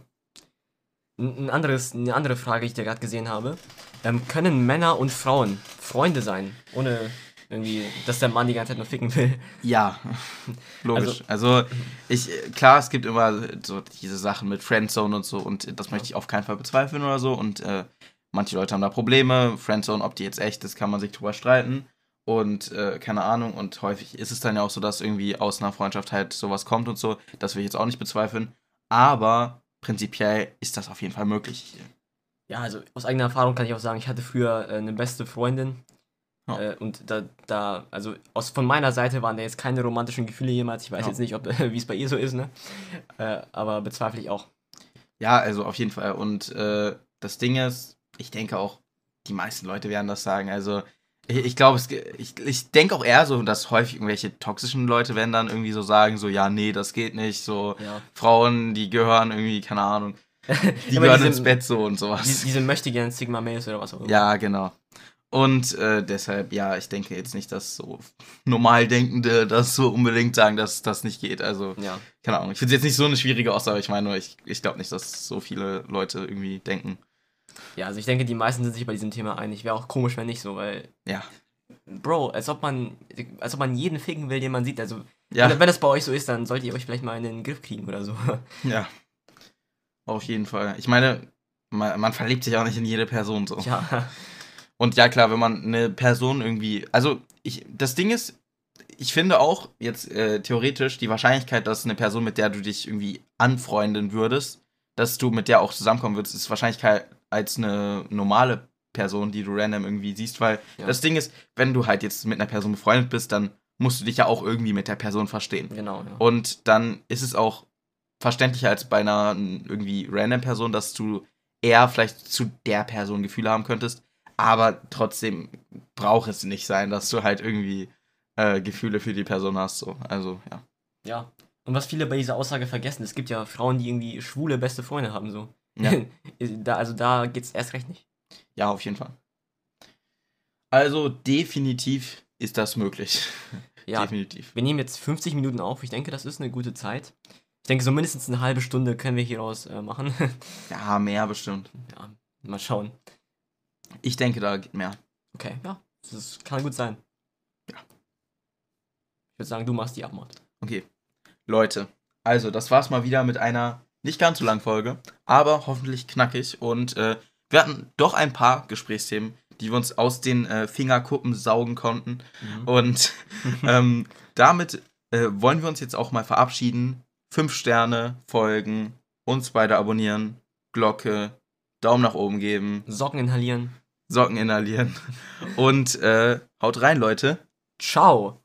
Ein anderes, eine andere Frage, die ich da gerade gesehen habe. Ähm, können Männer und Frauen Freunde sein, ohne irgendwie, dass der Mann die ganze Zeit nur ficken will? ja, logisch. Also, ich, äh, klar, es gibt immer so diese Sachen mit Friendzone und so und das möchte ich auf keinen Fall bezweifeln oder so und äh, manche Leute haben da Probleme. Friendzone, ob die jetzt echt ist, kann man sich drüber streiten. Und äh, keine Ahnung, und häufig ist es dann ja auch so, dass irgendwie aus einer Freundschaft halt sowas kommt und so. Das will ich jetzt auch nicht bezweifeln. Aber prinzipiell ist das auf jeden Fall möglich. Ja, also aus eigener Erfahrung kann ich auch sagen, ich hatte früher äh, eine beste Freundin. Ja. Äh, und da, da, also aus, von meiner Seite waren da jetzt keine romantischen Gefühle jemals. Ich weiß Ja. jetzt nicht, ob wie es bei ihr so ist, ne? Äh, aber bezweifle ich auch. Ja, also auf jeden Fall. Und äh, das Ding ist, ich denke auch, die meisten Leute werden das sagen. Also ich, glaube, ich, ich denke auch eher so, dass häufig irgendwelche toxischen Leute werden dann irgendwie so sagen, so, ja, nee, das geht nicht. So, Ja. Frauen, die gehören irgendwie, keine Ahnung, die gehören diese- ins Bett so und sowas. diese möchte gern Sigma Males oder was auch immer. Ja, genau. Und äh, deshalb, ja, ich denke jetzt nicht, dass so Normaldenkende das so unbedingt sagen, dass das nicht geht. Also, Ja. keine Ahnung. Ich finde es jetzt nicht so eine schwierige Aussage. Ich meine nur, ich, ich glaube nicht, dass so viele Leute irgendwie denken. Ja, also ich denke, die meisten sind sich bei diesem Thema einig. Wäre auch komisch, wenn nicht so, weil. Ja. Bro, als ob man. Als ob man jeden ficken will, den man sieht. Also, Ja, wenn, wenn das bei euch so ist, dann solltet ihr euch vielleicht mal in den Griff kriegen oder so. ja. Auf jeden Fall. Ich meine, man, man verliebt sich auch nicht in jede Person so. ja. Und ja, klar, wenn man eine Person irgendwie. Also, ich, das Ding ist, ich finde auch jetzt äh, theoretisch die Wahrscheinlichkeit, dass eine Person, mit der du dich irgendwie anfreunden würdest, dass du mit der auch zusammenkommen würdest, ist Wahrscheinlichkeit als eine normale Person, die du random irgendwie siehst, weil Ja. das Ding ist, wenn du halt jetzt mit einer Person befreundet bist, dann musst du dich ja auch irgendwie mit der Person verstehen. Genau, ja. Und dann ist es auch verständlicher als bei einer irgendwie random Person, dass du eher vielleicht zu der Person Gefühle haben könntest. Aber trotzdem braucht es nicht sein, dass du halt irgendwie äh, Gefühle für die Person hast. So. Also, ja. ja. Und was viele bei dieser Aussage vergessen, es gibt ja Frauen, die irgendwie schwule beste Freunde haben, so. Ja, da, also da geht's erst recht nicht. ja, auf jeden Fall. Also, definitiv ist das möglich. Ja, Definitiv. wir nehmen jetzt 50 Minuten auf. Ich denke, das ist eine gute Zeit. Ich denke, so mindestens eine halbe Stunde können wir hieraus äh, machen. Ja, mehr bestimmt. ja, mal schauen. Ich denke, da geht mehr. Okay, ja, das kann gut sein. Ja. Ich würde sagen, du machst die Abmord. Okay. Leute, also das war's mal wieder mit einer nicht ganz so langen Folge, aber hoffentlich knackig. Und äh, wir hatten doch ein paar Gesprächsthemen, die wir uns aus den äh, Fingerkuppen saugen konnten. Und ähm, damit äh, wollen wir uns jetzt auch mal verabschieden. Fünf Sterne folgen, uns beide abonnieren, Glocke, Daumen nach oben geben, Socken inhalieren. Socken inhalieren und äh, haut rein, Leute. Ciao.